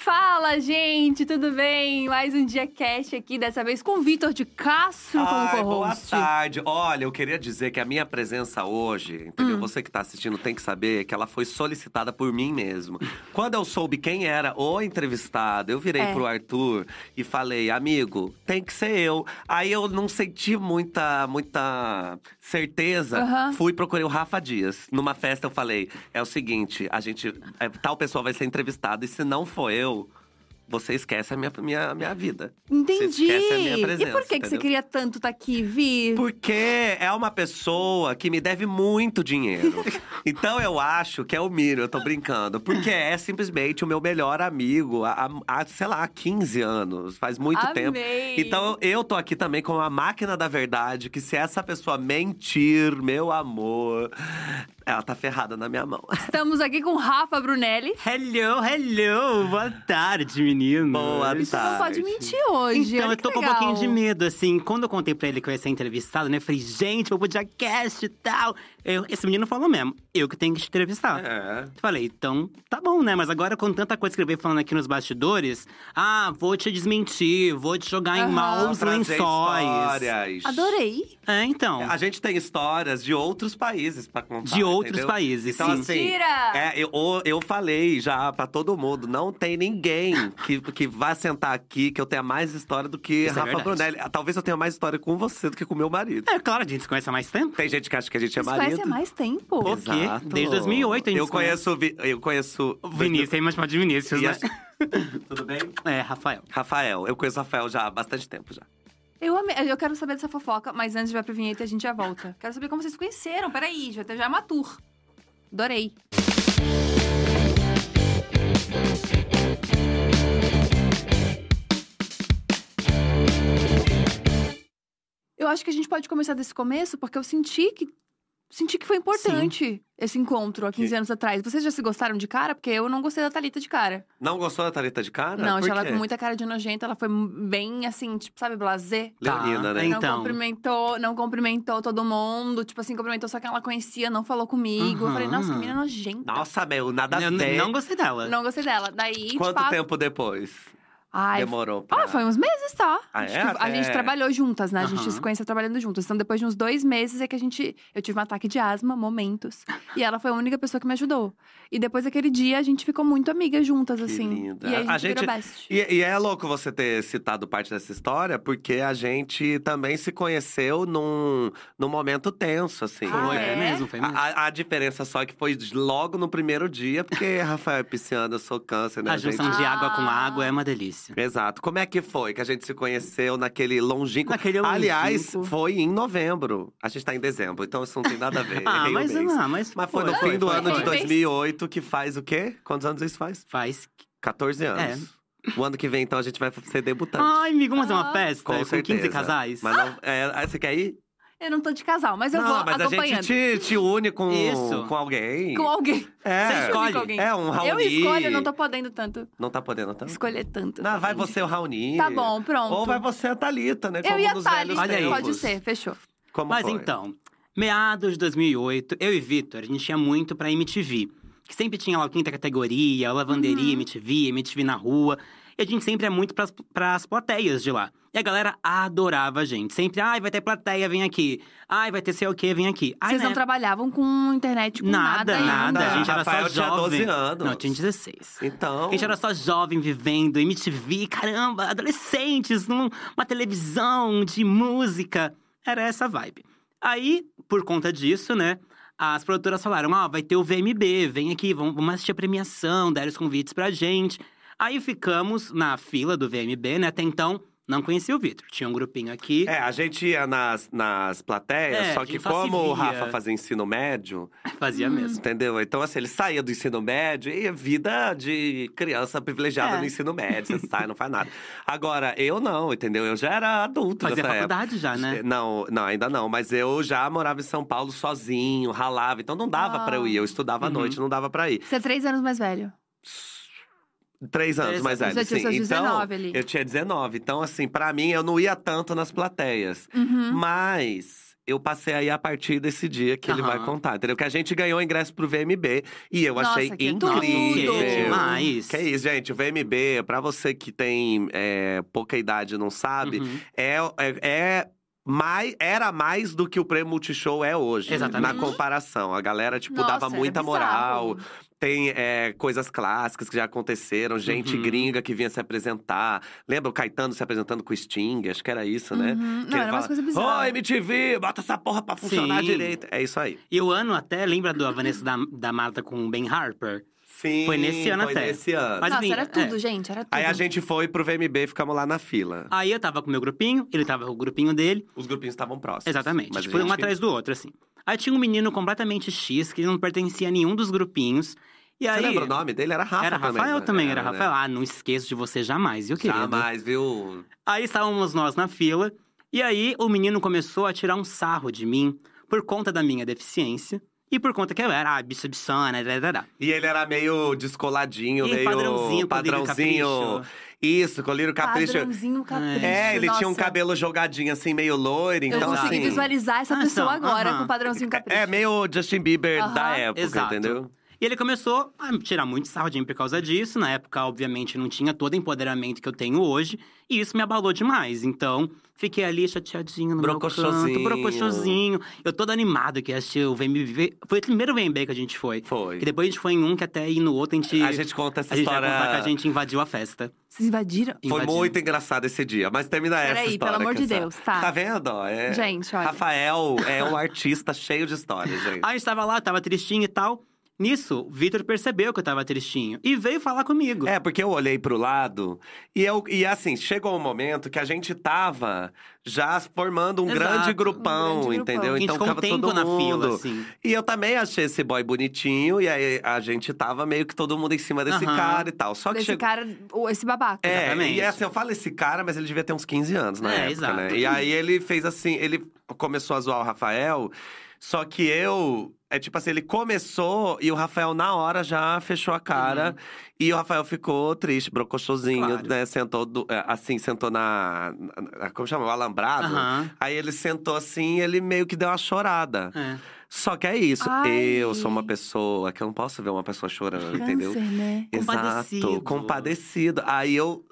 Fala, gente, tudo bem? Mais um dia cast aqui, dessa vez com o Vitor de Castro como Ai, boa co-host. tarde. Olha, eu queria dizer que a minha presença hoje, entendeu? Hum. Você que tá assistindo tem que saber que ela foi solicitada por mim mesmo. Quando eu soube quem era o entrevistado, eu virei É. pro Arthur e falei, amigo, tem que ser eu. Aí eu não senti muita, muita certeza. Aham. Fui procurei o Rafa Dias. Numa festa eu falei, é o seguinte, a gente, é, tal pessoa vai ser entrevistada e se não for eu, você esquece a minha, minha, minha vida. Entendi. Você esquece a minha e presença, por que, que você queria tanto estar aqui, Vi? Porque é uma pessoa que me deve muito dinheiro. Então eu acho que é o Miro, eu tô brincando. Porque é simplesmente o meu melhor amigo há, há, sei lá, 15 anos. Faz muito Amei. tempo. Então eu tô aqui também com a máquina da verdade, que se essa pessoa mentir, meu amor, ela tá ferrada na minha mão. Estamos aqui com Rafa Brunelli. Hello, hello! Boa tarde, menino. Boa Você não pode tarde. mentir hoje. Então, olha eu tô que com um pouquinho de medo, assim. Quando eu contei pra ele que eu ia ser entrevistado, né? Eu falei, gente, vou pro Diacast e tal. Eu- esse menino falou mesmo, eu que tenho que te entrevistar. É. Falei, então, tá bom, né? Mas agora com tanta coisa que ele veio falando aqui nos bastidores… Ah, vou te desmentir, vou te jogar Aham. em maus Trazer lençóis. histórias. Adorei. É, então. A gente tem histórias de outros países pra contar. De outros entendeu? países, então, sim. Assim, Mentira! é, eu, eu falei já pra todo mundo: não tem ninguém que, que vá sentar aqui que eu tenha mais história do que Isso é Rafa verdade. Brunelli. Talvez eu tenha mais história com você do que com meu marido. É claro, a gente se conhece há mais tempo. Tem gente que acha que a gente é marido. Conhece mais tempo. Quê? Desde 2008 a gente eu se conhece. conheço, Vi- eu conheço Vinícius, tem mais chamar de Vinícius, né? Tudo bem? É, Rafael. Rafael, eu conheço o Rafael já há bastante tempo já. Eu, amei- eu quero saber dessa fofoca, mas antes de vai pra vinheta a gente já volta. Quero saber como vocês se conheceram. Peraí, já, já é uma tour. Adorei. Eu acho que a gente pode começar desse começo, porque eu senti que. Senti que foi importante esse encontro há 15 Que- anos atrás. Vocês já se gostaram de cara? Porque eu não gostei da Thalita de cara. Não gostou da Thalita de cara? não, achei ela com muita cara de nojenta. Ela foi bem assim, tipo, sabe, blasé. Leonina, Tá, né? hein? Não Então. cumprimentou, não cumprimentou todo mundo. Tipo assim, cumprimentou só quem ela conhecia, não falou comigo. Eu falei, nossa, que menina nojenta. Nossa, meu, nada a não gostei dela. Não gostei dela. Daí, Quanto tipo. tempo depois Ai, demorou pra… Ah, foi uns meses, tá? Ah, Acho é? que a Até- gente trabalhou juntas, né? A gente Aham. se conheceu trabalhando juntas. Então, depois de uns dois meses é que a gente. Eu tive um ataque de asma, momentos. e ela foi a única pessoa que me ajudou. E depois daquele dia, a gente ficou muito amigas juntas, Que assim. linda. E aí a A gente, gente- virou best. E, e é louco você ter citado parte dessa história, porque a gente também se conheceu num, num momento tenso, assim. Ah, Foi, é? foi mesmo, foi mesmo. A, a diferença só é que foi logo no primeiro dia, porque Rafael é pisciano, eu sou câncer, né, A junção gente? de água com Ah. água é uma delícia. Exato. Como é que foi que a gente se conheceu naquele longínquo… Naquele Aliás, longínquo. foi em novembro. A gente tá em dezembro, então isso não tem nada a ver. Ah, mas, mês. ah, mas, Mas foi no foi, fim do foi, ano foi. de 2008, que faz o quê? Quantos anos isso faz? Faz. 14 anos. O ano que vem, então, a gente vai ser debutante. Ai, amigo, vamos fazer uma Ah. festa Com com, certeza. 15 casais? Mas não, é, você quer ir? Eu não tô de casal, mas eu não, vou mas a acompanhando. gente te, te une com, Isso. com alguém. Com alguém. É, Você escolhe. Com alguém. É, um Raoni. Eu escolho, eu não tô podendo tanto Não tá podendo tanto? escolher tanto. Não, vai você o Raoni. Tá bom, pronto. Ou vai você a Thalita, né? Eu Como e a nos Thali, velhos Olha aí. pode ser, fechou. Como Mas foi? então, meados de 2008, eu e Vitor, a gente ia muito pra MTV. Que sempre tinha lá o quinta categoria, a lavanderia Uhum. MTV, MTV na rua. E a gente sempre ia muito pras, pras plateias de lá. E a galera adorava a gente. Sempre, ai, vai ter plateia, vem aqui. Ai, vai ter sei o quê, vem aqui. Ai, Vocês né? não trabalhavam com internet, com nada, Nada, nada. A gente era Rafael só tinha jovem. 12 anos. Não, tinha 16. Então. A gente era só jovem vivendo MTV, caramba, adolescentes, numa televisão de música. Era essa vibe. Aí, por conta disso, né, as produtoras falaram: ó, vai ter o VMB, vem aqui, vamos, vamos assistir a premiação, deram os convites pra gente. Aí ficamos na fila do VMB, né? Até então, não conhecia o Vitor. Tinha um grupinho aqui. É, a gente ia nas, nas plateias, É, só a que gente só se como o via. Rafa fazia ensino médio, Fazia mesmo. entendeu? Então, assim, ele saía do ensino médio e vida de criança privilegiada É. no ensino médio. Você sai, não faz nada. Agora, eu não, entendeu? Eu já era adulto Fazia nessa época. faculdade já, né? Não, não, ainda não. Mas eu já morava em São Paulo sozinho, ralava. Então não dava Ah. pra eu ir. Eu estudava à Uhum. noite, não dava pra ir. Você é três anos mais velho. Três anos Três mais anos. velho, Você tinha sim. seus Então, 19 ali. eu tinha 19. Então, assim, pra mim, eu não ia tanto nas plateias. Uhum. Mas eu passei aí a partir desse dia que ele vai contar, entendeu? Que a gente ganhou ingresso pro VMB e eu Nossa, achei que incrível. Nossa, que demais. Que é isso, gente. O VMB, pra você que tem é, pouca idade e não sabe, Uhum. é, é, é mais, era mais do que o prêmio Multishow é hoje. Exatamente. Na comparação. A galera, tipo, Nossa, dava muita moral. Tem é, coisas clássicas que já aconteceram, gente Uhum. gringa que vinha se apresentar. Lembra o Caetano se apresentando com o Sting? Acho que era isso, né? Uhum. Que Não, era umas fala, coisas Ô, bizarras. MTV, bota essa porra pra funcionar Sim. direito. É isso aí. E o ano até, lembra do Vanessa da, da Marta com o Ben Harper? Sim, Foi nesse ano foi até. nesse ano. Mas, Nossa, enfim, era é. tudo, gente, era tudo. Aí a gente foi pro VMB e ficamos lá na fila. Aí eu tava com o meu grupinho, ele tava com o grupinho dele. Os grupinhos estavam próximos. Exatamente. Mas tipo, um gente- atrás do outro, assim. Aí tinha um menino completamente X, que não pertencia a nenhum dos grupinhos. E Você aí. lembra o nome dele? Era Rafa Era também. Rafael né? também, era né? Rafael. Ah, não esqueço de você jamais, viu, querido? Jamais, viu? Aí estávamos nós na fila, e aí o menino começou a tirar um sarro de mim por conta da minha deficiência. E por conta que eu era ah, bicha bichona, da, da, da. E ele era meio descoladinho, E meio padrãozinho, padrãozinho. Isso, colírio capricho. Padrãozinho capricho. É, ele tinha um Nossa. cabelo jogadinho assim, meio loiro, Eu então consegui assim. visualizar essa Ah, pessoa então, agora aham. com padrãozinho capricho. É meio Justin Bieber Aham. da época, Exato. entendeu? E ele começou a tirar muito sarro de mim por causa disso. Na época, obviamente, não tinha todo o empoderamento que eu tenho hoje. E isso me abalou demais. Então, fiquei ali chateadinho no meu canto, brocochosinho. Eu todo animado que ia assistir o VMB. Foi o primeiro VMB que a gente foi. Foi. Que depois a gente foi em um, que até ir no outro a gente… A gente conta essa a gente vai história. contar que a gente invadiu a festa. Vocês invadiram? Foi Invadiu. muito engraçado esse dia, mas termina essa Peraí, história. pelo amor de Deus, tá. Tá vendo? É... Gente, olha. Rafael é um artista cheio de histórias, gente. Aí a gente tava lá, tava tristinho e tal. Nisso, o Vitor percebeu que eu tava tristinho e veio falar comigo. É, porque eu olhei pro lado e eu e assim, chegou um momento que a gente tava já formando um Exato. grande grupão, Um grande grupão. entendeu? a gente Então um ficava todo na mundo. fila, assim. E eu também achei esse boy bonitinho e aí a gente tava meio que todo mundo em cima desse Aham. cara e tal. Só que Desse chegou cara, esse babaca. é, Exatamente. e assim, eu falo esse cara, mas ele devia ter uns 15 anos na É, época, exato. né? E aí ele fez assim, ele começou a zoar o Rafael, só que eu. É tipo assim, ele começou e o Rafael, na hora, já fechou a cara. E o Rafael ficou triste, brocochosinho, Uhum. Claro. né? Sentou, do- é, assim, sentou na, na- Como chama? O alambrado. Aham. Aí ele sentou assim e ele meio que deu uma chorada. É. Só que é isso. Ai. Eu sou uma pessoa que eu não posso ver uma pessoa chorando, entendeu? Câncer, né? Compadecido. Exato, compadecido. Aí eu,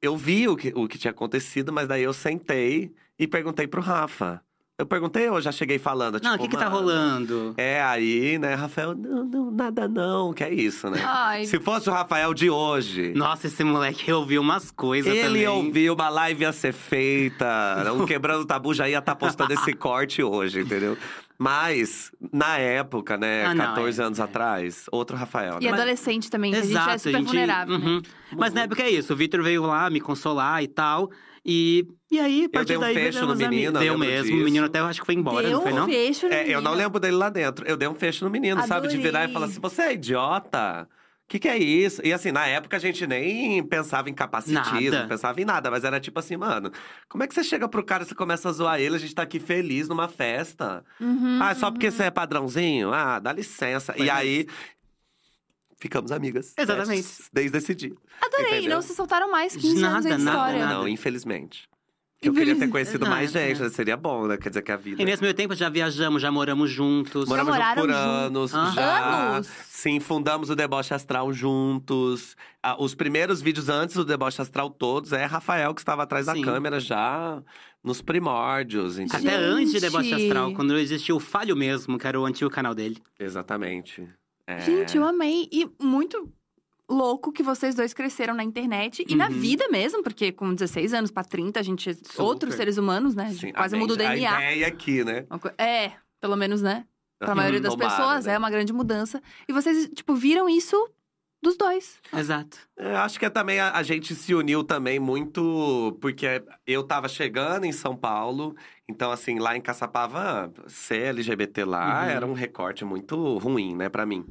eu vi o que, o que tinha acontecido, mas daí eu sentei e perguntei pro Rafa. Eu perguntei ou eu já cheguei falando? Não, o tipo, que que tá "Mano, rolando? É, aí, né, Rafael, não, não, nada não, que é isso, né? Ai, Se fosse o Rafael de hoje, Nossa, esse moleque ouviu umas coisas ele também. ouviu, uma live ia ser feita, um Quebrando Tabu já ia estar postando esse corte hoje, entendeu? Mas, na época, né, Ah, não, 14 é, anos é. atrás, outro Rafael, E né? adolescente também, que a gente é super vulnerável. né? uhum. Mas na época é isso, o Vitor veio lá me consolar e tal. E, e aí, a partir dei um daí, fecho no menino, eu Deu mesmo, disso. o menino até eu acho que foi embora, Deu não foi um não? fecho no É, eu não lembro dele lá dentro. Eu dei um fecho no menino, sabe? De virar e falar assim: você é idiota? O que, que é isso? E assim, na época a gente nem pensava em capacitismo, Nada. pensava em nada, mas era tipo assim, mano, como é que você chega pro cara e você começa a zoar ele? A gente tá aqui feliz numa festa. Uhum, ah, só porque você é padrãozinho? Ah, dá licença. Foi e aí. Ficamos amigas. Exatamente. Besties, Desde esse dia. Adorei, Entendeu? não se soltaram mais 15 anos Nada, de nada, história. nada. Não, infelizmente. Eu queria ter conhecido mais gente, né? seria bom, né? Quer dizer que a vida. E nesse meio tempo já viajamos, já moramos juntos. Moramos juntos por juntos. anos, Aham. já. Anos? Sim, fundamos o Deboche Astral juntos. Ah, os primeiros vídeos antes do Deboche Astral todos é Rafael que estava atrás da Sim. câmera já nos primórdios, entendeu? Até antes de Deboche. Astral, quando existia o Falho Mesmo, que era o antigo canal dele. Exatamente. É. Gente, eu amei. E muito louco que vocês dois cresceram na internet e na Uhum. vida mesmo, porque com 16 anos pra 30, a gente é outros seres humanos, né? A gente Sim, quase a muda o DNA. A ideia aqui, né? É, pelo menos, né? Pra Uhum, maioria das tomara, pessoas, né? é uma grande mudança. E vocês, tipo, viram isso dos dois. Exato. Eu acho que é também a, a gente se uniu também muito porque eu tava chegando em São Paulo, então assim, lá em Caçapava, ser LGBT lá Uhum. era um recorte muito ruim, né, pra mim.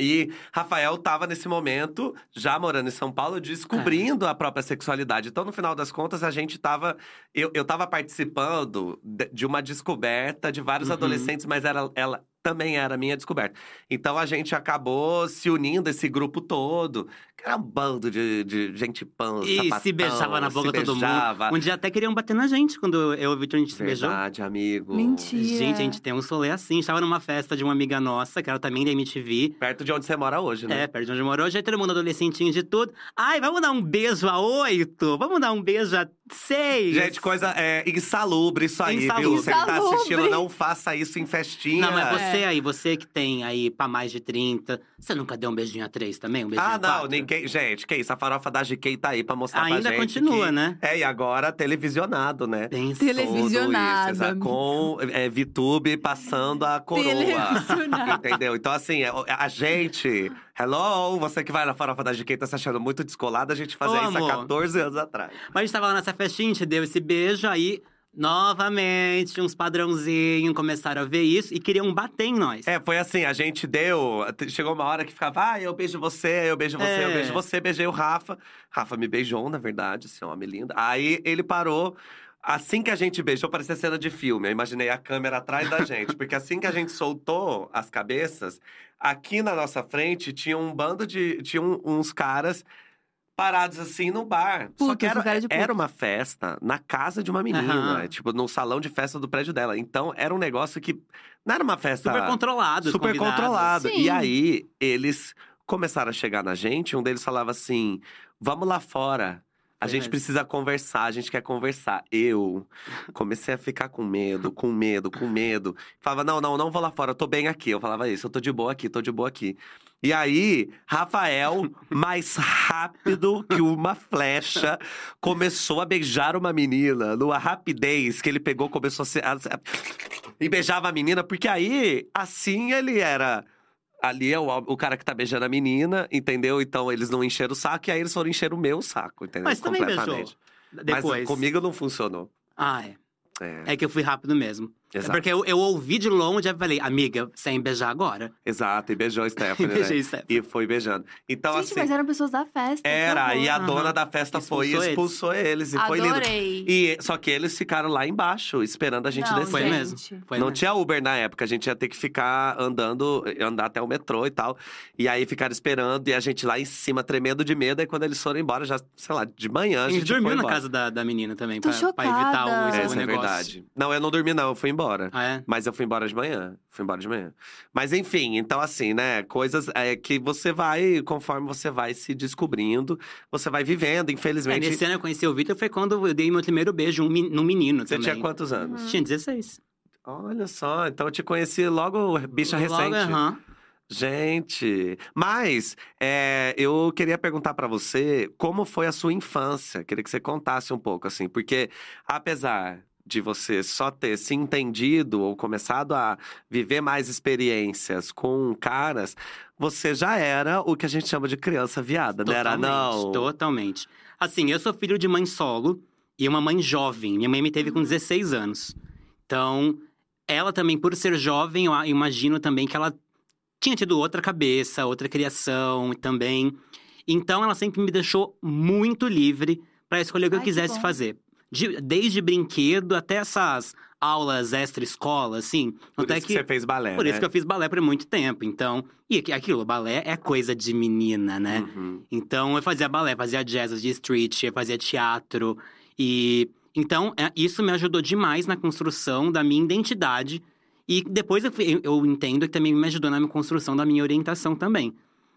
E Rafael tava nesse momento, já morando em São Paulo, descobrindo É. a própria sexualidade. Então, no final das contas, a gente tava. Eu, eu tava participando de, de uma descoberta de vários Uhum. adolescentes, mas era, ela, também era minha descoberta. Então a gente acabou se unindo, esse grupo todo. Que era um bando de, de gente pan, E sapatão, se beijava na boca todo beijava. mundo. Um dia até queriam bater na gente quando eu e o Victor a gente se beijou. Verdade, amigo. Mentira. Gente, a gente tem um solê assim. A gente tava numa festa de uma amiga nossa, que era também da MTV. Perto de onde você mora hoje, né? É, perto de onde morou. Hoje é todo mundo adolescentinho de tudo. Ai, vamos dar um beijo a oito? Vamos dar um beijo a seis? Gente, coisa é, insalubre isso aí, Insalubre. viu? Você que tá assistindo, não faça isso em festinha. Não, mas É. você aí, você que tem aí pra mais de 30, você nunca deu um beijinho a três também? Um beijinho Ah, a não, quatro? ninguém. Gente, que isso? A farofa da GK tá aí pra mostrar Ainda pra gente. continua, que- né? É, e agora televisionado, né? Pensa. Tele- Televisionado, Tudo isso, com é, VTube passando a coroa. Televisionado. Entendeu? Então, assim, é, a gente. Hello, você que vai na farofa da GK tá se achando muito descolada, a gente fazia Ô, isso há amor. 14 anos atrás. Mas a gente tava lá nessa festinha, a gente deu esse beijo, aí, novamente, uns padrãozinhos começaram a ver isso e queriam bater em nós. É, foi assim, a gente deu. Chegou uma hora que ficava, ah, eu beijo você, eu beijo você, eu É. beijo você, beijei o Rafa. Rafa me beijou, na verdade, assim, é homem linda. Aí ele parou. Assim que a gente beijou, parecia cena de filme. Eu imaginei a câmera atrás da gente. Porque assim que a gente soltou as cabeças, aqui na nossa frente tinha um bando de. Tinha um- uns caras parados assim no bar. Só Putos, que era, era uma festa na casa de uma menina, Aham. tipo, no salão de festa do prédio dela. Então era um negócio que. Não era uma festa. Super controlado, Super convidados. controlado. Sim. E aí, eles começaram a chegar na gente. Um deles falava assim: vamos lá fora. A Foi gente mesmo. precisa conversar, a gente quer conversar. Eu comecei a ficar com medo, com medo, com medo. Falava, não, não, não vou lá fora, eu tô bem aqui. Eu falava isso, eu tô de boa aqui, tô de boa aqui. E aí, Rafael, mais rápido que uma flecha, começou a beijar uma menina numa rapidez que ele pegou, começou a se. a- a- e beijava a menina, porque aí, assim ele era. Ali é o, o cara que tá beijando a menina, entendeu? Então eles não encheram o saco e aí eles foram encher o meu saco, entendeu? Mas também beijou. Depois. Mas comigo não funcionou. Ah, é. É, É que eu fui rápido mesmo. É exato. porque eu, eu ouvi de longe e falei, amiga, sem beijar agora. Exato, e beijou a Stephanie, Beijei né? Stephanie. E foi beijando. Então, Gente, assim. mas eram pessoas da festa. Era, e a dona da festa foi e Expulsou expulsou eles. E foi lindo. Adorei. E, só que eles ficaram lá embaixo, esperando a gente Não, descer. Foi mesmo. Foi não mesmo. tinha Uber na época, a gente ia ter que ficar andando, andar até o metrô e tal. E aí ficaram esperando, e a gente lá em cima, tremendo de medo. E quando eles foram embora, já, sei lá, de manhã, a A gente dormiu foi na casa da, da menina também, Tô pra, pra evitar o, chocada. o é negócio. verdade. Não, eu não dormi, não, eu fui embora. Ah, é? Mas eu fui embora de manhã. Fui embora de manhã. Mas enfim, então assim, né? Coisas é, que você vai, conforme você vai se descobrindo, você vai vivendo. É, Infelizmente. nesse ano eu conheci o Vitor, foi quando eu dei meu primeiro beijo um, num menino você também. tinha quantos anos? Tinha 16. Olha só, então eu te conheci logo, bicha recente. Logo, aham. Gente, mas é, eu queria perguntar pra você como foi a sua infância. Queria que você contasse um pouco, assim, porque apesar de você só ter se entendido ou começado a viver mais experiências com caras, você já era o que a gente chama de criança viada, não era não? Totalmente. Assim, eu sou filho de mãe solo e uma mãe jovem. Minha mãe me teve com 16 anos. Então, ela também, por ser jovem, eu imagino também que ela tinha tido outra cabeça, outra criação também. Então, ela sempre me deixou muito livre para escolher o que Ai, eu que quisesse bom. fazer. De- desde brinquedo até essas aulas extra-escola, assim. Por Até isso que você fez balé, por né? isso que eu fiz balé por muito tempo. Então, e aqui- aquilo, balé é coisa de menina, né? Uhum. Então eu fazia balé, fazia jazz, fazia street, eu fazia teatro. E então é, isso me ajudou demais na construção da minha identidade. E depois eu, eu entendo que também me ajudou na construção da minha orientação também.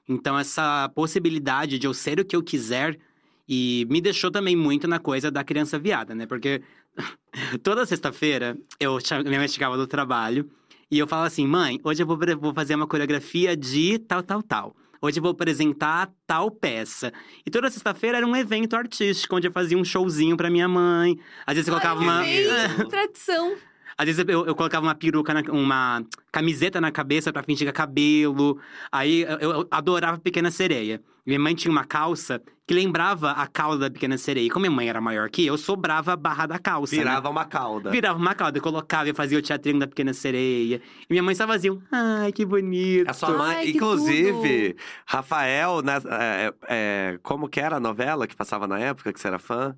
Então essa possibilidade de eu ser o que eu quiser e me deixou também muito na coisa da criança viada, né? Porque toda sexta-feira eu minha mãe chegava do trabalho e eu falava assim: mãe, hoje eu vou, fazer uma coreografia de tal, tal, tal. Hoje eu vou apresentar tal peça. E toda sexta-feira era um evento artístico, onde eu fazia um showzinho pra minha mãe. Às vezes eu colocava Ai, uma. bem, Tradição. Às vezes eu, eu colocava uma peruca, na- uma camiseta na cabeça pra fingir que é cabelo. Aí eu, eu adorava Pequena Sereia. Minha mãe tinha uma calça que lembrava a cauda da Pequena Sereia. E como minha mãe era maior que eu, sobrava a barra da calça. né? Virava uma cauda. Virava uma cauda, eu colocava e fazia o teatrinho da Pequena Sereia. E minha mãe só fazia um, ai, que bonito. A sua mãe, Ai, inclusive, Rafael, né, é, é, como que era a novela que passava na época que você era fã?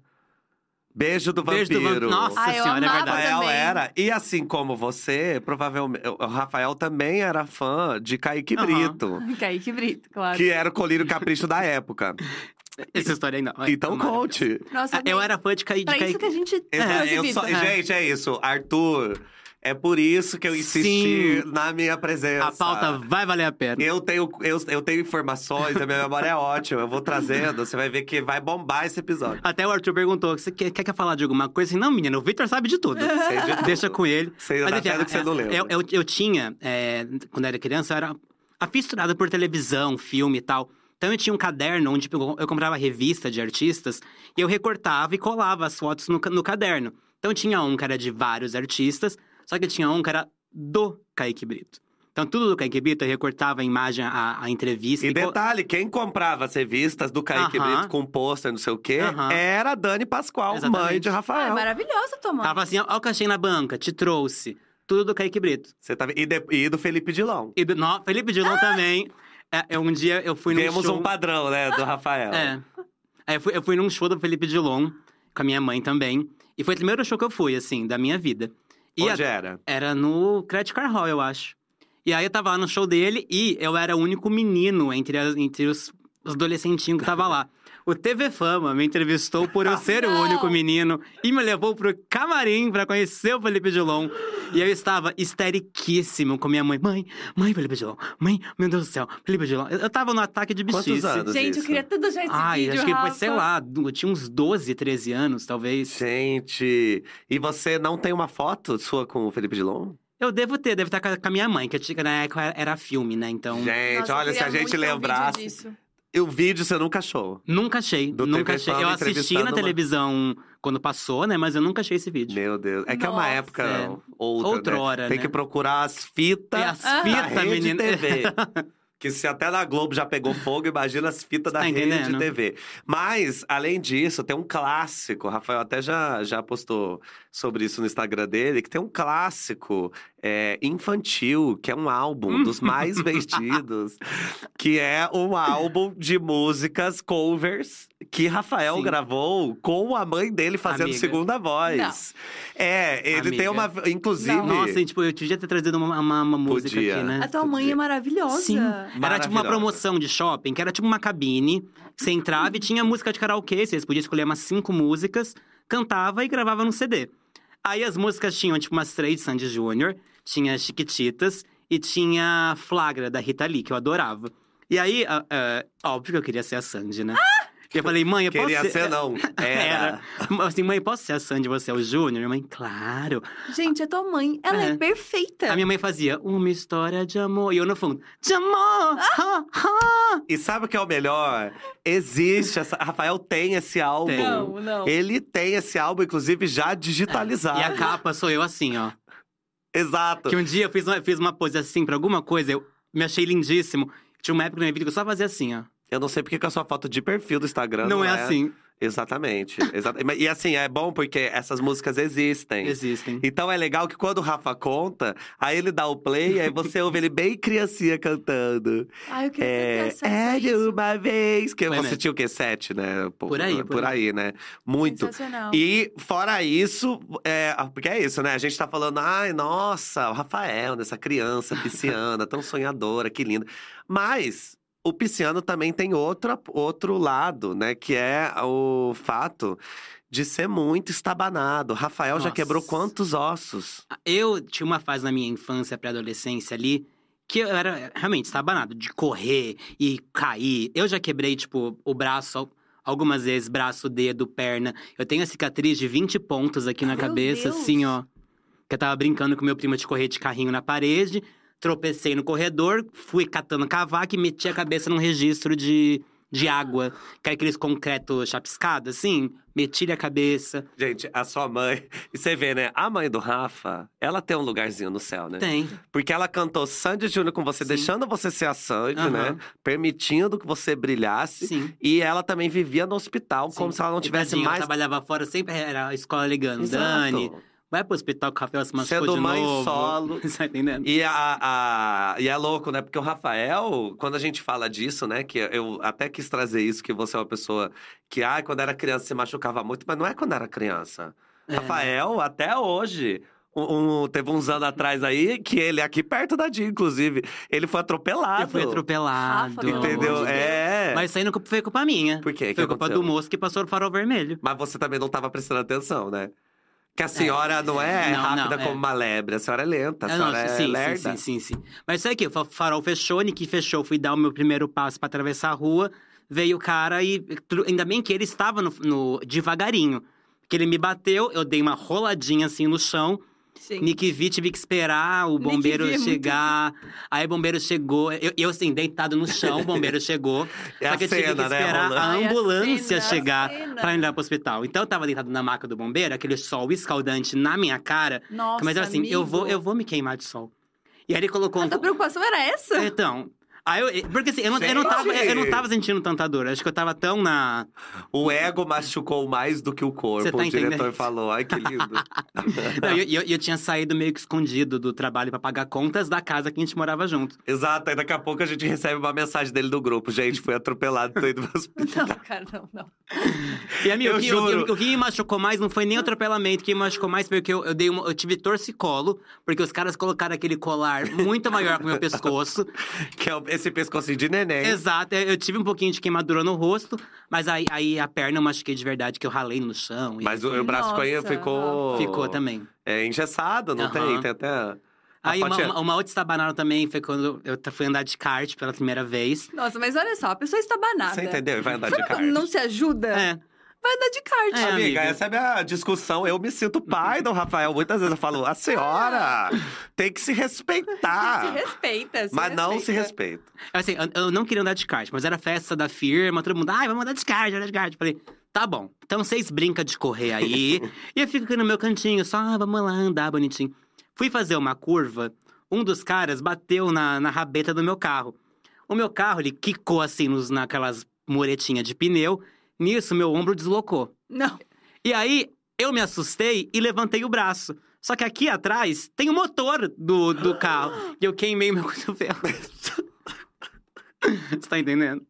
Beijo do Beijo do vampiro. vampiro. Nossa Ah, senhora, é verdade. Rafael também. era. E assim como você, provavelmente. O Rafael também era fã de Kaique Aham. Brito. Kaique Brito, claro. Que era o colírio capricho da época. Essa história ainda. Ai, Então conte. Nossa, Eu era fã de Pra de cair. isso que a gente Exa- trouxe eu só- Gente, é isso. Arthur, é por isso que eu insisti Sim. na minha presença. A pauta vai valer a pena. Eu tenho, eu, eu tenho informações, a minha memória é ótima. Eu vou trazendo, você vai ver que vai bombar esse episódio. Até o Arthur perguntou: você quer, quer, quer falar de alguma coisa? Assim, não, menino, o Victor sabe de tudo. Sei de tudo. Deixa com ele. Sei Mas, até enfim, do que você é, não lembra. Eu, eu, eu tinha, é, quando era criança, eu era afisturada por televisão, filme e tal. Então eu tinha um caderno onde eu eu comprava revista de artistas e eu recortava e colava as fotos no, no caderno. Então tinha um que era de vários artistas, só que tinha um que era do Kaique Brito. Então tudo do Kaique Brito eu recortava a imagem, a, a entrevista. E co- detalhe, quem comprava as revistas do Kaique Aham. Brito com pôster, não sei o quê, Aham. era a Dani Pascoal, Exatamente. mãe de Ah, é Rafael. maravilhosa tua mãe. Tava assim, ó, o achei na banca, te trouxe. Tudo do Kaique Brito. Você tá... e, de- e do Felipe Dilon. E do, no, Felipe Dilon também. É, um dia eu fui num Temos show... um padrão, né, do Rafael. É. É, eu, fui, eu fui num show do Felipe Dilon, com a minha mãe também. E foi o primeiro show que eu fui, assim, da minha vida. E Onde a- era? Era no Credit Car Hall, eu acho. E aí eu tava lá no show dele e eu era o único menino entre, as- entre os, os adolescentinhos que tava lá. O TV Fama me entrevistou por eu ser o Não. único menino e me levou pro camarim pra conhecer o Felipe Dilon. E eu estava histeriquíssimo com minha mãe. Mãe, mãe, Felipe Dilon. Mãe, meu Deus do céu, Felipe Dilon. Eu, eu tava no ataque de Quantos bichice. anos? Gente, eu isso. queria tudo já esse Ai, vídeo, acho que foi, Rafa. sei lá, eu tinha uns 12, 13 anos, talvez. Gente, e você não tem uma foto sua com o Felipe Dilon? Eu devo ter, deve estar com a- minha mãe, que eu na época era filme, né? Então. Gente, Nossa, eu olha, se a gente um lembrasse. E o vídeo você nunca achou. Nunca achei, Do nunca TV achei. Fama Eu assisti na uma- televisão quando passou, né? Mas eu nunca achei esse vídeo. Meu Deus. É que é uma época É. outra, Outrora, né? Tem né? que procurar as fitas É, as da fitas, rede menina. TV. que se até na Globo já pegou fogo, imagina as fitas da Tá rede entendendo? TV. Mas, além disso, tem um clássico. O Rafael até já, já postou sobre isso no Instagram dele, que tem um clássico é, infantil, que é um álbum dos mais vendidos, que é um álbum de músicas covers que Rafael Sim. gravou com a mãe dele fazendo Amiga. segunda voz. É, ele tem Amiga. uma. Inclusive. Não. Nossa, tipo, eu podia ter trazido uma, uma, uma música Podia. aqui, né? A tua mãe é maravilhosa. Sim. Era tipo uma Maravilhosa. promoção de shopping, que era tipo uma cabine. Você entrava e tinha música de karaokê. Vocês podiam escolher umas cinco músicas, cantava e gravava no CD. Aí as músicas tinham, tipo, umas três de Sandy Júnior, tinha Chiquititas e tinha Flagra, da Rita Lee, que eu adorava. E aí, ah, ah, óbvio que eu queria ser a Sandy, né? E eu falei, mãe, eu posso Queria ser... ser, não. Era. Era. Assim, mãe, posso ser a Sandy, você é o Júnior? Minha mãe, claro. Gente, a tua mãe, ela é, É. perfeita. A minha mãe fazia uma história de amor. E eu no fundo, de amor! Ha, ha. E sabe o que é o melhor? Existe. Essa... Rafael tem esse álbum. Tem. Não, não. Ele tem esse álbum, inclusive, já digitalizado. E a capa sou eu assim, ó. Exato. Que um dia eu fiz uma, fiz uma pose assim pra alguma coisa, eu me achei lindíssimo. Tinha uma época na minha vida que eu só fazia assim, ó. Eu não sei porque que a sua foto de perfil do Instagram Não, é, assim. Exatamente. Exa- E assim, é bom porque essas músicas existem. Existem. Então é legal que quando o Rafa conta, aí ele dá o play, aí você ouve ele bem criancinha cantando. Ai, eu queria É, ter é de uma vez. Que Foi você mesmo. tinha o quê? Sete, né? Pô, Por aí, Por, por aí, né? Muito. Sensacional. E fora isso, é, porque é isso, né? A gente tá falando, ai, nossa, o Rafael, dessa criança pisciana, tão sonhadora, que linda. Mas o pisciano também tem outra, outro lado, né? Que é o fato de ser muito estabanado. Rafael já Nossa. quebrou quantos ossos? Eu tinha uma fase na minha infância, pré-adolescência ali, que eu era realmente estabanado, de correr e cair. Eu já quebrei, tipo, o braço al- algumas vezes, braço, dedo, perna. Eu tenho a cicatriz de 20 pontos aqui na Meu cabeça, Deus. assim, ó. Que eu tava brincando com meu primo de correr de carrinho na parede, tropecei no corredor, fui catando cavaco e meti a cabeça num registro de, de água. Que é aqueles concreto chapiscado, assim. Meti a cabeça. Gente, a sua mãe. E você vê, né? A mãe do Rafa, ela tem um lugarzinho no céu, né? Tem. Porque ela cantou Sandy Júnior com você, Sim. deixando você ser a Sandy, Aham. né? Permitindo que você brilhasse. Sim. E ela também vivia no hospital, como Sim. se ela não tivesse tadinha, mais. Ela trabalhava fora, sempre era a escola ligando. Exato. Dani, vai pro hospital que o Rafael se machucou Sendo de mãe novo. solo. Você tá entendendo? E, a, a- e é louco, né? Porque o Rafael, quando a gente fala disso, né? Que eu até quis trazer isso, que você é uma pessoa que, ah, quando era criança se machucava muito, mas não é quando era criança. É. Rafael, até hoje. um- um- teve uns anos atrás aí, que ele, aqui perto da Dia, inclusive, ele foi atropelado. Eu fui atropelado. Rafa, Entendeu? de. É. Mas isso aí não foi culpa minha. Por quê? O que Foi culpa aconteceu? do moço que passou no farol vermelho. Mas você também não estava prestando atenção, né? Que a senhora não é Não, rápida não, é. como uma lebre, a senhora é lenta, a Ah, não, senhora é sim, lerda. sim, sim, sim, sim. Mas isso aqui, o farol fechou, Nick fechou, fui dar o meu primeiro passo pra atravessar a rua, veio o cara e. Ainda bem que ele estava no, no- devagarinho. Que ele me bateu, eu dei uma roladinha assim no chão. Sim. Nick vi, tive que esperar o bombeiro é muito- chegar. Aí o bombeiro chegou. Eu, eu, assim, deitado no chão, o bombeiro chegou. É só a que eu tive cena, que né, esperar rolando. a ambulância cena, a chegar cena. pra me levar pro hospital. Então eu tava deitado na maca do bombeiro, aquele sol escaldante na minha cara. Nossa, Mas eu, assim, eu vou, amigo. eu vou me queimar de sol. E aí ele colocou A um. tua preocupação era essa? Então. Aí eu, porque assim, eu não, eu, não tava, eu não tava sentindo tanta dor. Acho que eu tava tão na. O ego machucou mais do que o corpo, Você tá o diretor falou. Ai, que lindo. Não, e eu, eu, eu tinha saído meio que escondido do trabalho pra pagar contas da casa que a gente morava junto. Exato, aí daqui a pouco a gente recebe uma mensagem dele do grupo. Gente, fui atropelado, tô indo pro hospital. Não, cara, não, não. E amigo, Eu o que, juro. o, que, o que me machucou mais não foi nem o atropelamento, o que me machucou mais foi que eu, eu dei uma, eu tive torcicolo, porque os caras colocaram aquele colar muito maior que o meu pescoço. Que é o- esse pescocinho de neném. Exato, eu tive um pouquinho de queimadura no rosto, mas aí, aí a perna eu machuquei de verdade, que eu ralei no chão. e Mas o, o braço Nossa, ficou. Ficou também. É engessado, não Aham. tem? Tem até. a Aí uma, uma, uma outra estabanada também foi quando eu fui andar de kart pela primeira vez. Nossa, mas olha só, a pessoa está banada. Você entendeu? Vai andar de Não- kart. Não se ajuda? É. Vai andar de kart. É, Amiga, amiga. essa é a minha discussão. Eu me sinto pai do Rafael. Muitas vezes eu falo, a senhora tem que se respeitar. Se respeita, se Mas não se respeita. Assim, eu- eu não queria andar de kart, mas era festa da firma, todo mundo, ai, vamos andar de kart, andar de kart. Falei, tá bom. Então vocês brincam de correr aí. e eu fico aqui no meu cantinho, só, ah, vamos lá andar bonitinho. Fui fazer uma curva, um dos caras bateu na, na rabeta do meu carro. O meu carro, ele quicou assim nos, naquelas muretinhas de pneu. Nisso, meu ombro deslocou. Não. E aí, eu me assustei e levantei o braço. Só que aqui atrás tem o motor do, do carro. e eu queimei meu cotovelo. Você tá entendendo?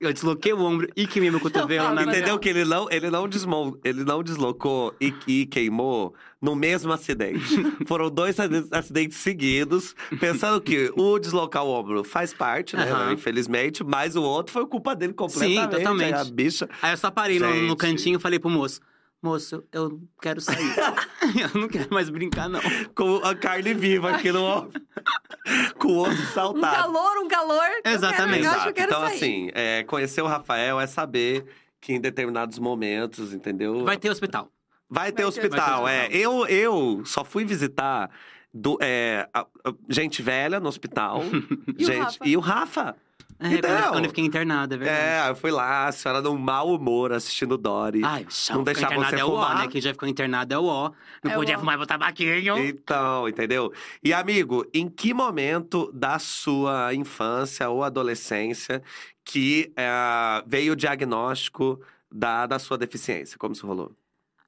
Eu desloquei o ombro e queimei meu cotovelo Não, na Entendeu que ele não, ele não, desmon, ele não deslocou e, e queimou no mesmo acidente. Foram dois ac- acidentes seguidos, pensando que o deslocar o ombro faz parte, né? Aham. Infelizmente, mas o outro foi culpa dele completamente. totalmente. A bicha. Aí eu só parei no, no cantinho e falei pro moço: Moço, eu quero sair. eu não quero mais brincar, não. Com a carne viva aqui no com o osso Um saltado. calor, um calor. Eu Exatamente. quero, eu acho que Exato. eu quero Então, sair. assim, é, conhecer o Rafael é saber que em determinados momentos, entendeu? Vai ter hospital. Vai ter Vai ter hospital, hospital. é. Eu, eu só fui visitar do, é, a- a- gente velha no hospital. E o gente, Rafa? e o Rafa. É, Então. quando, eu, quando eu fiquei internada, é verdade. É, eu fui lá, a senhora num mau humor assistindo Dory. Ai, chão, não deixar internado você é o ó, fumar. né? Quem já ficou internado é o ó. Não É o podia ó. fumar meu tabaquinho. Então, entendeu? E amigo, em que momento da sua infância ou adolescência que é, veio o diagnóstico da, da sua deficiência? Como isso rolou?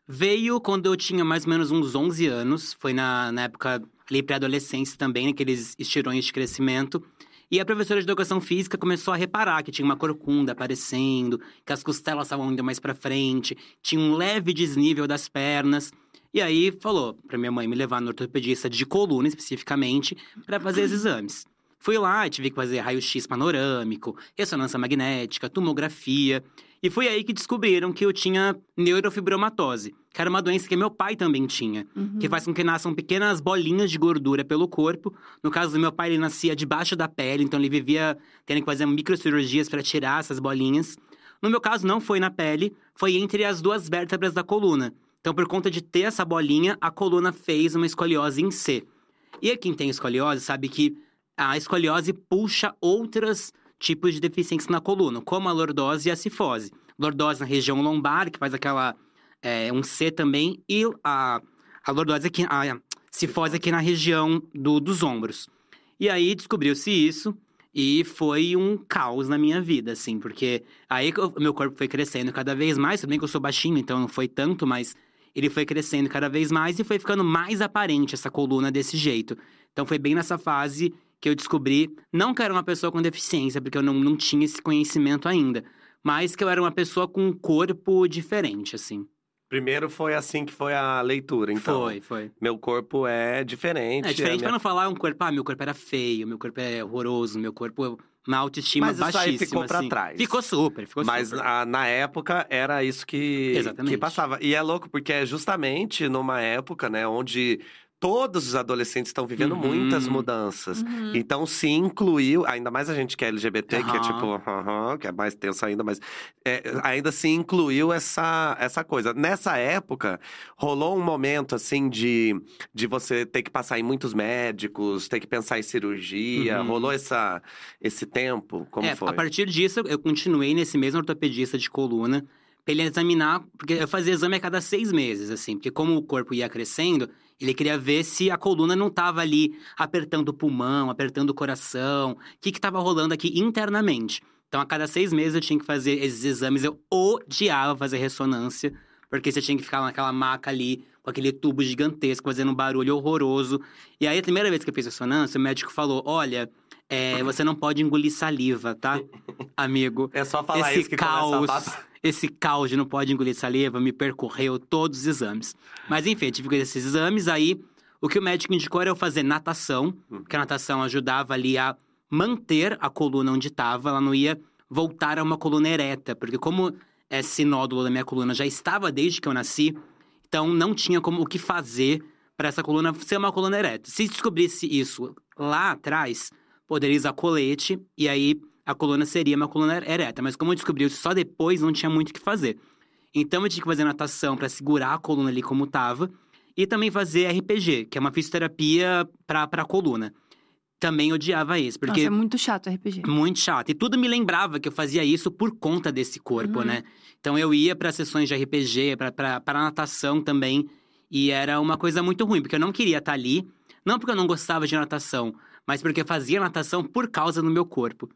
Veio quando eu tinha mais ou menos uns 11 anos. Foi na, na época ali pré-adolescência também, naqueles estirões de crescimento. E a professora de educação física começou a reparar que tinha uma corcunda aparecendo, que as costelas estavam indo mais pra frente, tinha um leve desnível das pernas. E aí falou pra minha mãe me levar no ortopedista de coluna especificamente para fazer os exames. Fui lá tive que fazer raio-x panorâmico, ressonância magnética, tomografia. E foi aí que descobriram que eu tinha neurofibromatose, que era uma doença que meu pai também tinha, Uhum. que faz com que nasçam pequenas bolinhas de gordura pelo corpo. No caso do meu pai, ele nascia debaixo da pele, então ele vivia tendo que fazer microcirurgias para tirar essas bolinhas. No meu caso, não foi na pele, foi entre as duas vértebras da coluna. Então, por conta de ter essa bolinha, a coluna fez uma escoliose em C. E quem tem escoliose sabe que a escoliose puxa outros tipos de deficiências na coluna, como a lordose e a cifose. Lordose na região lombar, que faz aquela é, um C também, e a, a lordose aqui, a cifose aqui na região do- dos ombros. E aí descobriu-se isso e foi um caos na minha vida, assim, porque aí meu corpo foi crescendo cada vez mais, bem que eu sou baixinho, então não foi tanto, mas ele foi crescendo cada vez mais e foi ficando mais aparente essa coluna desse jeito. Então foi bem nessa fase que eu descobri, não que eu era uma pessoa com deficiência, porque eu não, não tinha esse conhecimento ainda, mas que eu era uma pessoa com um corpo diferente, assim. Primeiro foi assim que foi a leitura, então. Foi, foi. Meu corpo é diferente. É diferente a minha- pra não falar um corpo, ah, meu corpo era feio, meu corpo é horroroso, meu corpo uma autoestima Mas isso aí baixíssima. ficou pra assim. trás. Ficou super, ficou Mas super. a- na época era isso que, Exatamente. que passava. E é louco, porque é justamente numa época, né, onde todos os adolescentes estão vivendo Uhum. muitas mudanças. Uhum. Então se incluiu, ainda mais a gente que é LGBT, que é tipo, aham, que é mais tenso ainda, mas é, ainda se incluiu essa, essa coisa. Nessa época, rolou um momento assim de, de você ter que passar em muitos médicos, ter que pensar em cirurgia. Uhum. Rolou essa, esse tempo? Como é, foi? a partir disso, eu continuei nesse mesmo ortopedista de coluna pra ele examinar, porque eu fazia exame a cada seis meses, assim, porque como o corpo ia crescendo, ele queria ver se a coluna não tava ali apertando o pulmão, apertando o coração, o que que tava rolando aqui internamente. Então, a cada seis meses eu tinha que fazer esses exames, eu odiava fazer ressonância, porque você tinha que ficar naquela maca ali, com aquele tubo gigantesco, fazendo um barulho horroroso. E aí, a primeira vez que eu fiz ressonância, o médico falou, olha... é, você não pode engolir saliva, tá? Amigo, É só falar esse isso que caos, começa a passar. Esse caos de não pode engolir saliva me percorreu todos os exames. Mas enfim, eu tive que fazer esses exames, aí o que o médico indicou era eu fazer natação, Hum. porque a natação ajudava ali a manter a coluna onde estava, ela não ia voltar a uma coluna ereta, porque como esse nódulo da minha coluna já estava desde que eu nasci, então não tinha como o que fazer para essa coluna ser uma coluna ereta. Se descobrisse isso lá atrás, poderia usar colete e aí a coluna seria uma coluna ereta. Mas como eu descobri isso só depois, não tinha muito o que fazer. Então eu tinha que fazer natação para segurar a coluna ali como tava e também fazer RPG, que é uma fisioterapia para para coluna. Também odiava isso, porque Nossa, é muito chato RPG. muito chato. E tudo me lembrava que eu fazia isso por conta desse corpo, Uhum. né? Então eu ia para sessões de RPG, pra natação também. E era uma coisa muito ruim, porque eu não queria estar ali. Não porque eu não gostava de natação, mas porque eu fazia natação por causa do meu corpo.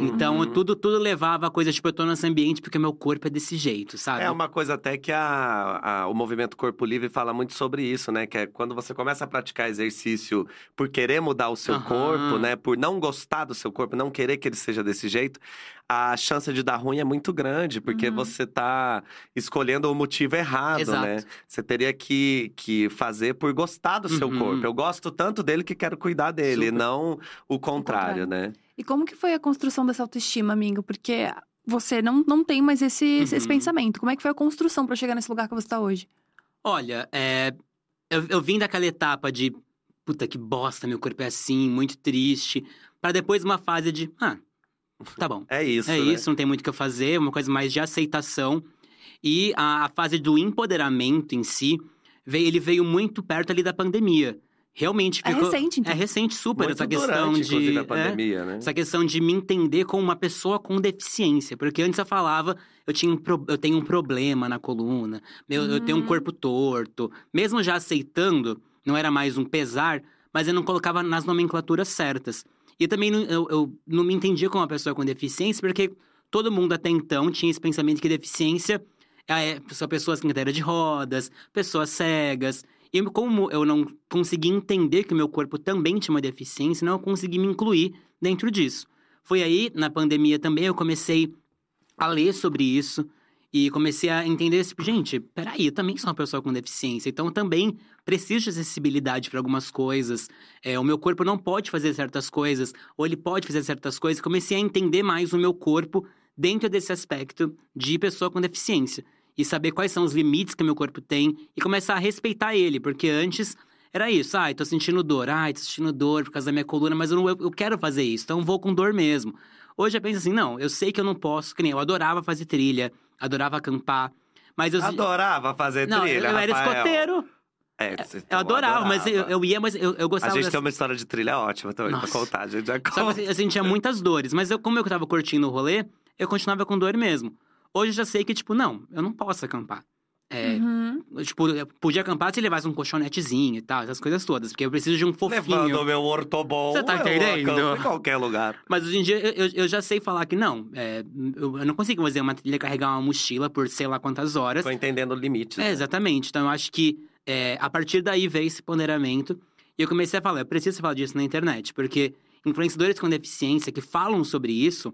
Então Uhum. tudo, tudo levava a coisa, tipo, eu tô nesse ambiente porque meu corpo é desse jeito, sabe? É uma coisa até que a, a- o movimento Corpo Livre fala muito sobre isso, né? Que é quando você começa a praticar exercício por querer mudar o seu Aham. corpo, né? Por não gostar do seu corpo, não querer que ele seja desse jeito, a chance de dar ruim é muito grande, porque Uhum. você tá escolhendo o motivo errado, Exato. né? Você teria que, que fazer por gostar do seu Uhum. corpo. Eu gosto tanto dele que quero cuidar dele, Super. não o contrário, contrário. né? E como que foi a construção dessa autoestima, amigo? Porque você não, não tem mais esse, esse Uhum. pensamento. Como é que foi a construção pra chegar nesse lugar que você tá hoje? Olha, é, eu, eu vim daquela etapa de puta que bosta, meu corpo é assim, muito triste, Pra depois uma fase de ah, tá bom. É isso. É né? isso, não tem muito o que eu fazer, uma coisa mais de aceitação. E a, a fase do empoderamento em si, veio, ele veio muito perto ali da pandemia. Realmente É ficou. recente, então. É recente, super, Muito essa questão durante, de. é, pandemia, né? essa questão de me entender como uma pessoa com deficiência. Porque antes eu falava, eu, tinha um pro- eu tenho um problema na coluna, meu, eu tenho um Uhum. corpo torto. Mesmo já aceitando, não era mais um pesar, mas eu não colocava nas nomenclaturas certas. E também não- eu, eu não me entendia como uma pessoa com deficiência, porque todo mundo até então tinha esse pensamento que deficiência é, são pessoas com cadeira de rodas, pessoas cegas. E como eu não consegui entender que o meu corpo também tinha uma deficiência, não consegui me incluir dentro disso. Foi aí, na pandemia também, eu comecei a ler sobre isso e comecei a entender, tipo, gente, peraí, eu também sou uma pessoa com deficiência, então eu também preciso de acessibilidade para algumas coisas. É, o meu corpo não pode fazer certas coisas, ou ele pode fazer certas coisas. Comecei a entender mais o meu corpo dentro desse aspecto de pessoa com deficiência. E saber quais são os limites que meu corpo tem e começar a respeitar ele, porque antes era isso, ai, tô sentindo dor, ai, tô sentindo dor por causa da minha coluna, mas eu, não, eu, eu quero fazer isso, então vou com dor mesmo. Hoje eu penso assim, não, eu sei que eu não posso, que nem eu adorava fazer trilha, adorava acampar, mas eu... Adorava fazer não, trilha, eu, eu era escoteiro, É, você- eu adorava, mas eu, adorava. eu ia, mas eu, eu A gostava gente dessa- tem uma história de trilha ótima também pra Nossa. contar, a gente já Só conta. que assim, eu sentia muitas dores, mas eu, como eu tava curtindo o rolê, eu continuava com dor mesmo. Hoje eu já sei que, tipo, não, eu não posso acampar. É, Uhum. Tipo, eu podia acampar se levasse um colchonetezinho e tal, essas coisas todas. Porque eu preciso de um fofinho. Levando o meu ortobon, Você tá eu entendendo? em qualquer lugar. Mas hoje em dia eu, eu- já sei falar que não. é, eu, eu não consigo fazer uma trilha carregar uma mochila por sei lá quantas horas. Tô entendendo limites. É, né? exatamente. Então eu acho que é, a partir daí veio esse ponderamento. E eu comecei a falar, eu preciso falar disso na internet, porque influenciadores com deficiência que falam sobre isso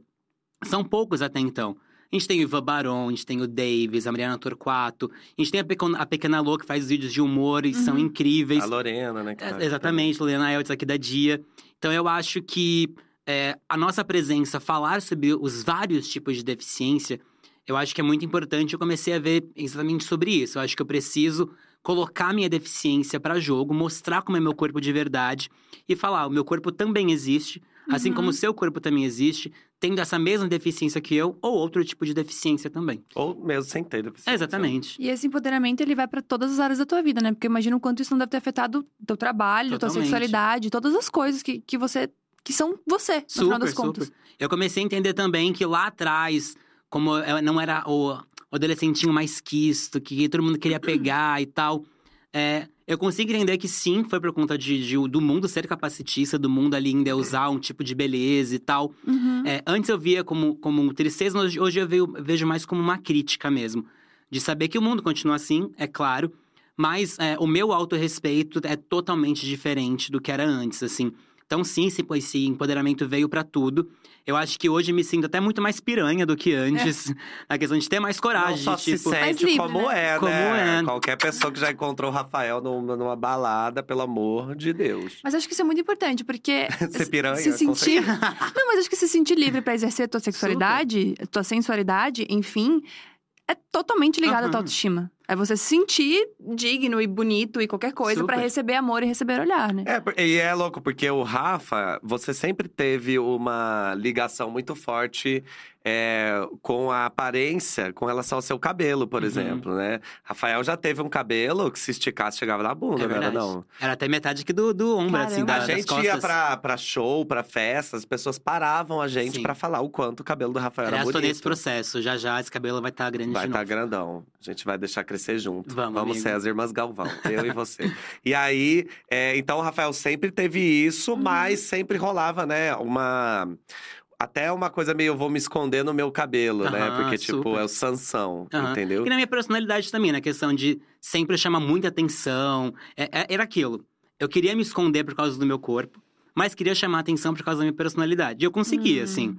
são poucos até então. A gente tem o Ivan Baron, a gente tem o Davis, a Mariana Torquato, a gente tem a Pequena, a Pequena Lô, que faz vídeos de humor e são Uhum. incríveis. A Lorena, né? que É, exatamente, Lorena Eltz aqui da Dia. Então eu acho que é, a nossa presença, falar sobre os vários tipos de deficiência, eu acho que é muito importante. Eu comecei a ver exatamente sobre isso. Eu acho que eu preciso colocar minha deficiência para jogo, mostrar como é meu corpo de verdade e falar: o meu corpo também existe, assim Uhum. como o seu corpo também existe, tendo essa mesma deficiência que eu ou outro tipo de deficiência também. Ou mesmo sem ter deficiência. É, exatamente. E esse empoderamento, ele vai pra todas as áreas da tua vida, né? Porque imagina o quanto isso não deve ter afetado teu trabalho, tua Totalmente. sexualidade, todas as coisas que, que você... Que são você, no final das contas. Eu comecei a entender também que lá atrás, como eu não era o, o adolescentinho mais quisto, que todo mundo queria pegar e tal, é, eu consigo entender que sim, foi por conta de, de- do mundo ser capacitista, do mundo ali ainda usar um tipo de beleza e tal. Uhum. É, antes eu via como, como tristeza, mas hoje, hoje eu vejo, vejo mais como uma crítica mesmo. De saber que o mundo continua assim, é claro, mas é, o meu autorrespeito é totalmente diferente do que era antes, assim. Então, sim, esse, esse empoderamento veio pra tudo. Eu acho que hoje me sinto até muito mais piranha do que antes. Na questão de ter mais coragem. Não só tipo, se sente livre, como né? é, Como né? é. Qualquer pessoa que já encontrou o Rafael numa, numa balada, pelo amor de Deus. Mas acho que isso é muito importante, porque. Ser piranha, Se sentir. Não, mas acho que se sentir livre pra exercer tua sexualidade, tua sensualidade, enfim, é totalmente ligado à tua autoestima. É você se sentir digno e bonito e qualquer coisa pra Super. receber amor e receber olhar, né? É, e é louco, porque o Rafa, você sempre teve uma ligação muito forte é, com a aparência, com relação ao seu cabelo, por Uhum. exemplo, né? Rafael já teve um cabelo que se esticasse chegava na bunda, É não era não? Era até metade aqui do, do ombro, assim, Caramba. da, A gente costas. ia pra, pra show, pra festa, as pessoas paravam a gente pra falar o quanto o cabelo do Rafael era Aliás, tô bonito. nesse processo. Já já esse cabelo vai estar grande Vai de estar novo. grandão. A gente vai deixar crescer junto. Vamos, amigo. ser as irmãs Galvão, eu e você. E aí, é, então o Rafael sempre teve isso, Uhum. mas sempre rolava, né, uma. Até uma coisa meio, eu vou me esconder no meu cabelo, né? Aham, Porque, tipo, super. é o Sansão, Aham. entendeu? E na minha personalidade também, na questão de sempre chamar muita atenção. É- é- era aquilo. Eu queria me esconder por causa do meu corpo, mas queria chamar atenção por causa da minha personalidade. E eu conseguia, Hum. assim.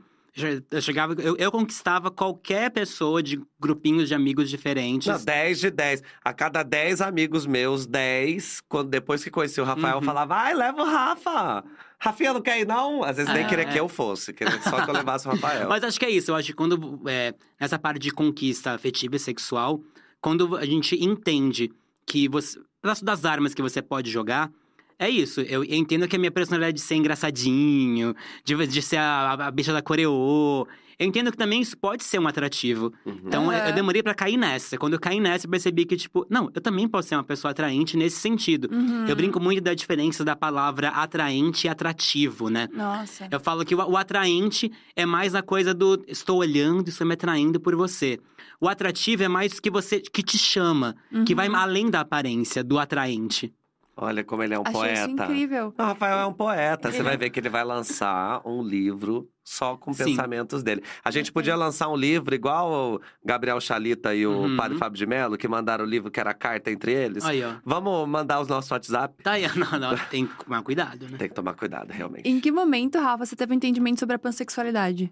Eu chegava, eu, eu conquistava qualquer pessoa de grupinhos de amigos diferentes. Não, 10 de 10. A cada 10 amigos meus, 10, quando, depois que conheci o Rafael, Uhum. falava: ai, leva o Rafa! Rafinha não quer ir, não? Às vezes nem Ah, queria é. que eu fosse, queria só que eu levasse o Rafael. Mas acho que é isso. Eu acho que quando. é, nessa parte de conquista afetiva e sexual, quando a gente entende que você. Das armas que você pode jogar. É isso, eu entendo que a minha personalidade de ser engraçadinho, de, de ser a, a bicha da coreô. Eu entendo que também isso pode ser um atrativo. Uhum. Então, eu- eu demorei pra cair nessa. Quando eu caí nessa, eu percebi que, tipo, não, eu também posso ser uma pessoa atraente nesse sentido. Uhum. Eu brinco muito da diferença da palavra atraente e atrativo, né? Nossa. Eu falo que o, o atraente é mais a coisa do estou olhando e estou me atraindo por você. O atrativo é mais que você que te chama, que vai Uhum. além da aparência do atraente. Olha como ele é um Achei isso poeta. incrível. O Rafael é um poeta. Você Ele- vai ver que ele vai lançar um livro só com Sim. pensamentos dele. A gente podia lançar um livro igual o Gabriel Chalita e o Uhum. Padre Fábio de Mello, que mandaram o livro que era carta entre eles. Aí, ó. Vamos mandar os nossos WhatsApp? Tá aí, não, não, tem que tomar cuidado, né? Tem que tomar cuidado, realmente. Em que momento, Rafa, você teve um entendimento sobre a pansexualidade?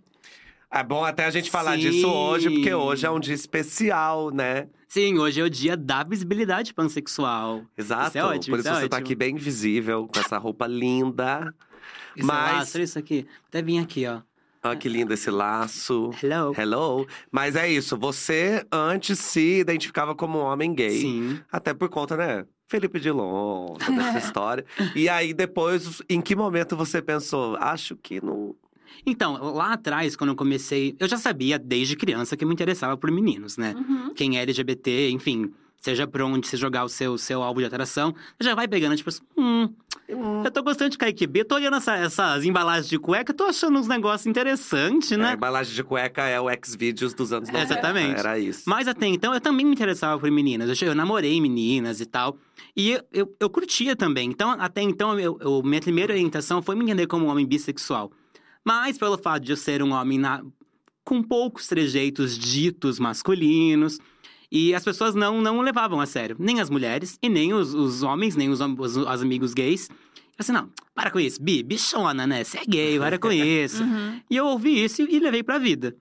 É bom até a gente falar Sim. disso hoje, porque hoje é um dia especial, né? Sim, hoje é o dia da visibilidade pansexual. Exato. Isso é ótimo, Por isso isso é você tá ótimo. aqui bem visível, com essa roupa linda. Isso Mas- é lastro, isso aqui. Até vim aqui, ó. Olha que lindo esse laço. Hello. Hello. Mas é isso, você antes se identificava como um homem gay. Sim. Até por conta, né? Felipe Dilon, toda essa história. E aí, depois, em que momento você pensou? Acho que não. Então, lá atrás, quando eu comecei, eu já sabia desde criança que eu me interessava por meninos, né? Uhum. Quem é LGBT, enfim, seja pra onde você jogar o seu, seu alvo de atração, você já vai pegando, tipo assim, hum, Eu tô gostando de Kaique B. Tô olhando essa- essas embalagens de cueca, tô achando uns negócios interessantes, É, né? a embalagem de cueca é o X-Videos dos anos 90. Exatamente. Era isso. Mas até então, eu também me interessava por meninas. Eu, eu namorei meninas e tal. E eu, eu, eu curtia também. Então, até então, eu, eu- minha primeira orientação foi me entender como um homem bissexual. Mas pelo fato de eu ser um homem na- com poucos trejeitos ditos masculinos. E as pessoas não, não levavam a sério. Nem as mulheres, e nem os, os homens, nem os, os, os amigos gays. Eu assim, não, para com isso. Bi, bichona, né? Você é gay, para com isso. Uhum. E eu ouvi isso e levei pra vida.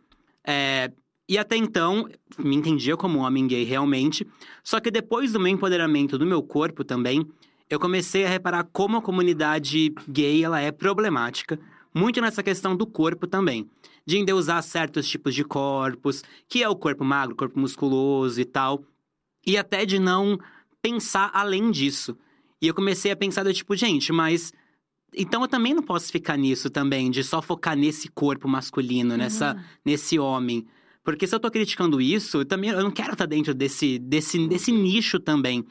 É, e até então, me entendia como um homem gay realmente. Só que depois do meu empoderamento do meu corpo também, eu comecei a reparar como a comunidade gay ela é problemática. Muito nessa questão do corpo também. De endeusar certos tipos de corpos, que é o corpo magro, corpo musculoso e tal. E até de não pensar além disso. E eu comecei a pensar do tipo, gente, mas então eu também não posso ficar nisso também, de só focar nesse corpo masculino, nessa, nesse homem. Porque se eu tô criticando isso, eu também eu não quero estar dentro desse, desse, desse nicho também.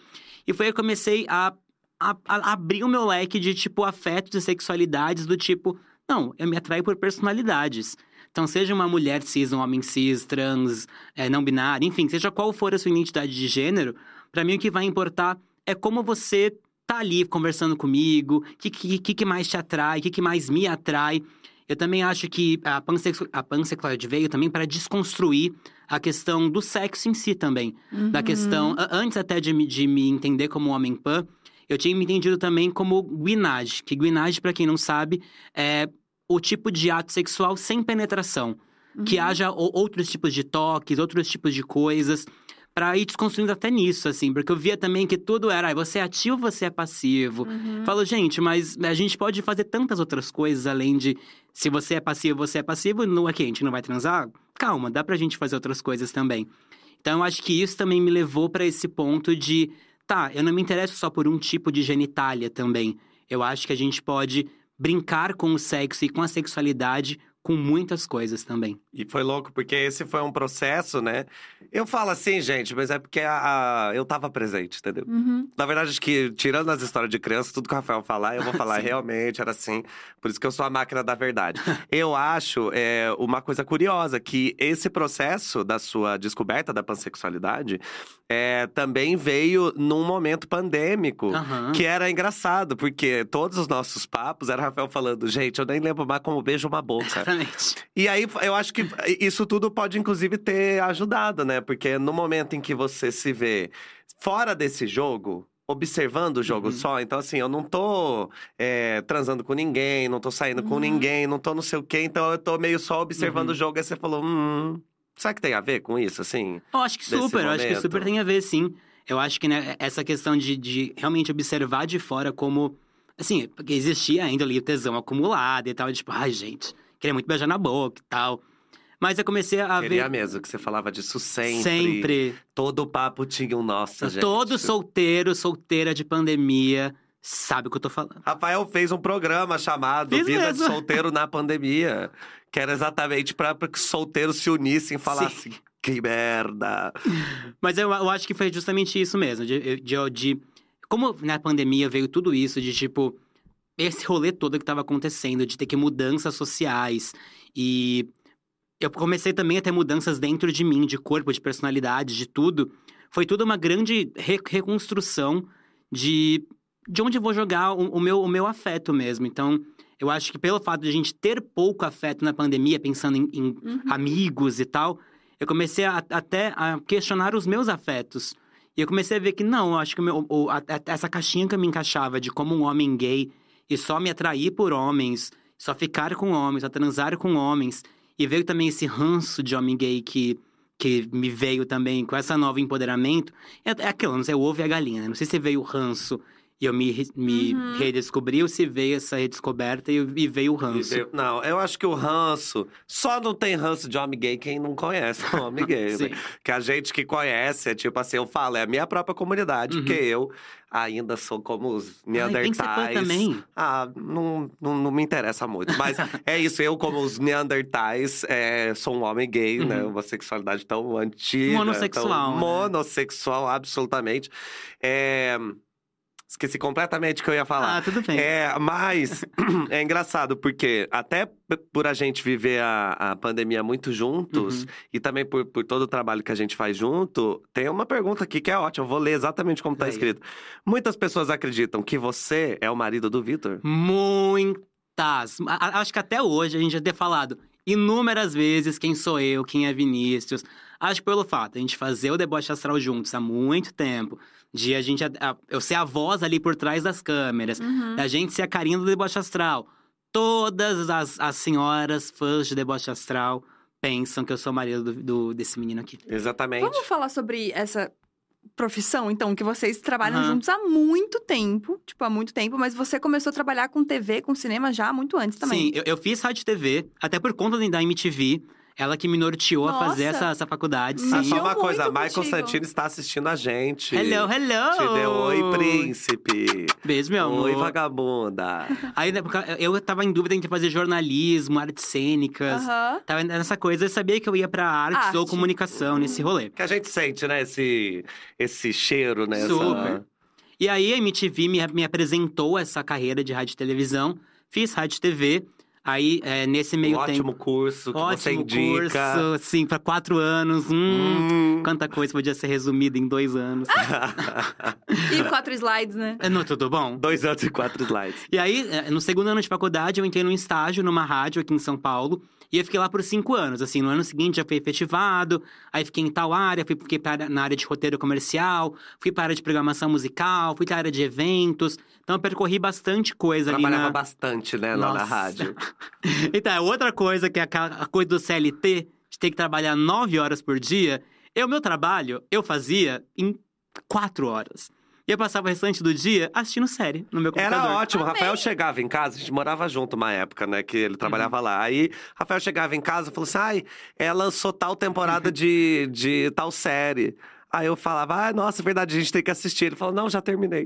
E foi aí que eu comecei a, a, a abrir o meu leque de, tipo, afetos e sexualidades do tipo, não, eu me atraio por personalidades. Então, seja uma mulher cis, um homem cis, trans, é, não binário, enfim, seja qual for a sua identidade de gênero, pra mim o que vai importar é como você tá ali conversando comigo, o que, que, que mais te atrai, o que, que mais me atrai. Eu também acho que a, a pansexualidade veio também para desconstruir a questão do sexo em si também. Da Uhum. questão, a- antes até de, me- de me entender como homem pan, eu tinha me entendido também como guinage. Que guinage, para quem não sabe, é o tipo de ato sexual sem penetração. Que Uhum. haja o- outros tipos de toques, outros tipos de coisas. Pra ir desconstruindo até nisso, assim. Porque eu via também que tudo era, "Ai, você é ativo, você é passivo. Uhum. Falo, gente, mas a gente pode fazer tantas outras coisas além de se você é passivo, você é passivo, não é que a gente não vai transar? Calma, dá pra gente fazer outras coisas também. Então eu acho que isso também me levou pra esse ponto de, tá, eu não me interesso só por um tipo de genitália também. Eu acho que a gente pode brincar com o sexo e com a sexualidade com muitas coisas também. E foi louco, porque esse foi um processo, né? Eu falo assim, gente, mas é porque a, a- eu tava presente, entendeu? Uhum. Na verdade, acho que, tirando as histórias de criança, tudo que o Rafael falar, eu vou falar realmente, era assim. Por isso que eu sou a máquina da verdade. eu acho é, uma coisa curiosa, que esse processo da sua descoberta da pansexualidade é, também veio num momento pandêmico. Aham. Que era engraçado, porque todos os nossos papos era o Rafael falando, gente, eu nem lembro mais como beijo uma boca. Exatamente. E aí, eu acho que isso tudo pode, inclusive, ter ajudado, né? Porque no momento em que você se vê fora desse jogo, observando o jogo Uhum. só, então assim, eu não tô é, transando com ninguém, não tô saindo com Uhum. ninguém, não tô não sei o quê, então eu tô meio só observando Uhum. o jogo. Aí você falou, hum. Será que tem a ver com isso, assim? Eu acho que super, eu acho que super tem a ver, sim. Eu acho que né, essa questão de, de realmente observar de fora como. Assim, porque existia ainda ali o tesão acumulado e tal, e tipo, ai, gente, queria muito beijar na boca e tal. Mas eu comecei a Queria ver. mesmo que você falava disso sempre. Sempre. Todo papo tinha um nossa, gente. Todo solteiro, solteira de pandemia, sabe o que eu tô falando. Rafael fez um programa chamado Fiz Vida mesmo. de Solteiro na Pandemia. Que era exatamente pra pra que os solteiros se unissem e falassem: que merda. Mas eu, eu acho que foi justamente isso mesmo. De, de, de- como na pandemia veio tudo isso, de tipo, esse rolê todo que tava acontecendo, de ter que mudanças sociais. E eu comecei também a ter mudanças dentro de mim, de corpo, de personalidade, de tudo. Foi tudo uma grande re- reconstrução de, de onde vou jogar o, o meu, o meu afeto mesmo. Então, eu acho que pelo fato de a gente ter pouco afeto na pandemia, pensando em- em Uhum. amigos e tal, eu comecei a- até a questionar os meus afetos. E eu comecei a ver que não, eu acho que o meu- o- a- essa caixinha que eu me encaixava de como um homem gay e só me atrair por homens, só ficar com homens, só transar com homens. E veio também esse ranço de homem gay que, que me veio também com esse novo empoderamento. É, é aquilo, não sei, o ovo e a galinha, né? Não sei se veio o ranço e eu me, me Uhum. redescobri ou se veio essa redescoberta e, e veio o ranço. Eu- não, eu acho que o ranço. Só não tem ranço de homem gay quem não conhece um homem gay. Né? Que a gente que conhece, é tipo assim, eu falo, é a minha própria comunidade, Uhum. porque eu ainda sou como os Ai, tem que ser pan Neandertais. também. Ah, não, não, não me interessa muito. Mas é isso, eu, como os Neandertais, é, sou um homem gay, né? Uma sexualidade tão antiga. Monossexual, Tão né? monossexual, absolutamente. É, Esqueci completamente o que eu ia falar. Ah, tudo bem. É, mas é engraçado, porque até por a gente viver a, a pandemia muito juntos Uhum. e também por, por todo o trabalho que a gente faz junto, tem uma pergunta aqui que é ótima. Eu vou ler exatamente como tá Aí. escrito. Muitas pessoas acreditam que você é o marido do Vitor. Muitas. A- Acho que até hoje a gente já ter falado inúmeras vezes quem sou eu, quem é Vinícius. Acho que pelo fato de a gente fazer o deboche astral juntos há muito tempo, de a gente. a- a- eu ser a voz ali por trás das câmeras, Uhum. da gente ser a carinha do deboche astral. Todas as, as senhoras fãs de deboche astral pensam que eu sou o marido do, do- desse menino aqui. Exatamente. Vamos falar sobre essa profissão, então, que vocês trabalham Aham. juntos há muito tempo. Tipo, há muito tempo. Mas você começou a trabalhar com TV, com cinema já muito antes também. Sim, eu, eu fiz rádio e TV, até por conta da MTV. Ela que me norteou a fazer Nossa. essa, essa faculdade, sim. só uma coisa, Michael contigo. Santini está assistindo a gente. Hello, hello! Te deu oi, príncipe. Beijo, meu amor. Oi, vagabunda. Aí, época, eu tava em dúvida entre fazer jornalismo, artes cênicas. Aham. Tava nessa coisa, eu sabia que eu ia pra artes Arte. ou comunicação, nesse rolê. Que a gente sente, né? Esse, esse cheiro, né? Super. E aí, a MTV me, me apresentou essa carreira de rádio e televisão. Fiz rádio e TV. Aí, é, nesse meio Um tempo… ótimo curso que você Ótimo indica. curso, sim, pra quatro anos. Hum, Hum. Quanta coisa podia ser resumida em dois anos. E quatro slides, né? É, Não, tudo bom? Dois anos e quatro slides. E aí, eh, no segundo ano de faculdade, eu entrei num estágio numa rádio aqui em São Paulo. E eu fiquei lá por cinco anos. Assim, no ano seguinte já fui efetivado. Aí fiquei em tal área, fui fiquei pra, na área de roteiro comercial. Fui para a área de programação musical, fui para a área de eventos. Então eu percorri bastante coisa ali Trabalhava na… bastante, né? Lá na rádio. Então, é outra coisa que é a coisa do CLT, de ter que trabalhar nove horas por dia. Eu, meu trabalho, eu fazia em quatro horas. E eu passava o restante do dia assistindo série no meu computador. Era ótimo. Amei. Rafael chegava em casa, a gente morava junto uma época, né? Que ele trabalhava lá. Aí, Rafael chegava em casa e falou assim: ai, ela lançou tal temporada de, de tal série. Aí eu falava, ah, nossa, é verdade, a gente tem que assistir. Ele falou, não, já terminei.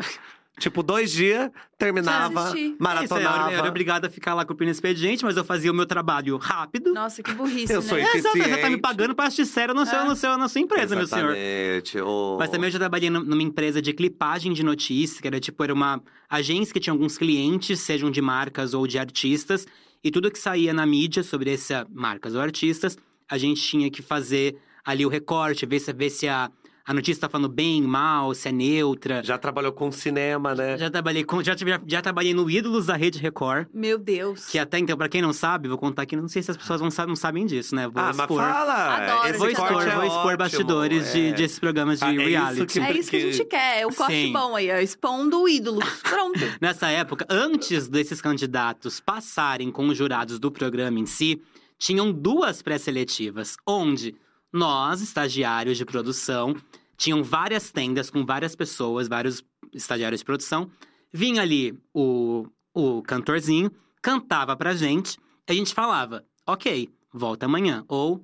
Tipo, dois dias, terminava, assisti. Isso, eu maratonava. era, eu era obrigado a ficar lá cumprindo expediente, mas eu fazia o meu trabalho rápido. Nossa, que burrice, Eu né? sou É, exato, você tá me eficiente. pagando pra assistir série no seu, É. no seu, na sua empresa, meu senhor. Exatamente. ô. Mas também eu já trabalhei num- numa empresa de clipagem de notícias, que era tipo, era uma agência que tinha alguns clientes, sejam de marcas ou de artistas, e tudo que saía na mídia sobre essas marcas ou artistas, a gente tinha que fazer ali o recorte, ver se, ver se a, a notícia tá falando bem, mal, se é neutra. Já trabalhou com cinema, né? Já trabalhei com, já, tive- já trabalhei no Ídolos da Rede Record. Meu Deus. Que até então, pra quem não sabe, vou contar aqui, não sei se as pessoas não, sa- não sabem disso, né? Vou ah, mas expor. fala! Adoro Esse Vou expor, é vou expor ótimo, bastidores de, é. desses programas de Ah, é isso reality. que- É isso que a gente quer, é o corte Sim. bom aí, ó. Expondo o ídolo. Pronto. Nessa época, antes desses candidatos passarem com os jurados do programa em si, tinham duas pré-seletivas, onde nós, estagiários de produção, tinham várias tendas com várias pessoas, vários estagiários de produção. Vinha ali o, o cantorzinho, cantava pra gente, a gente falava, ok, volta amanhã, ou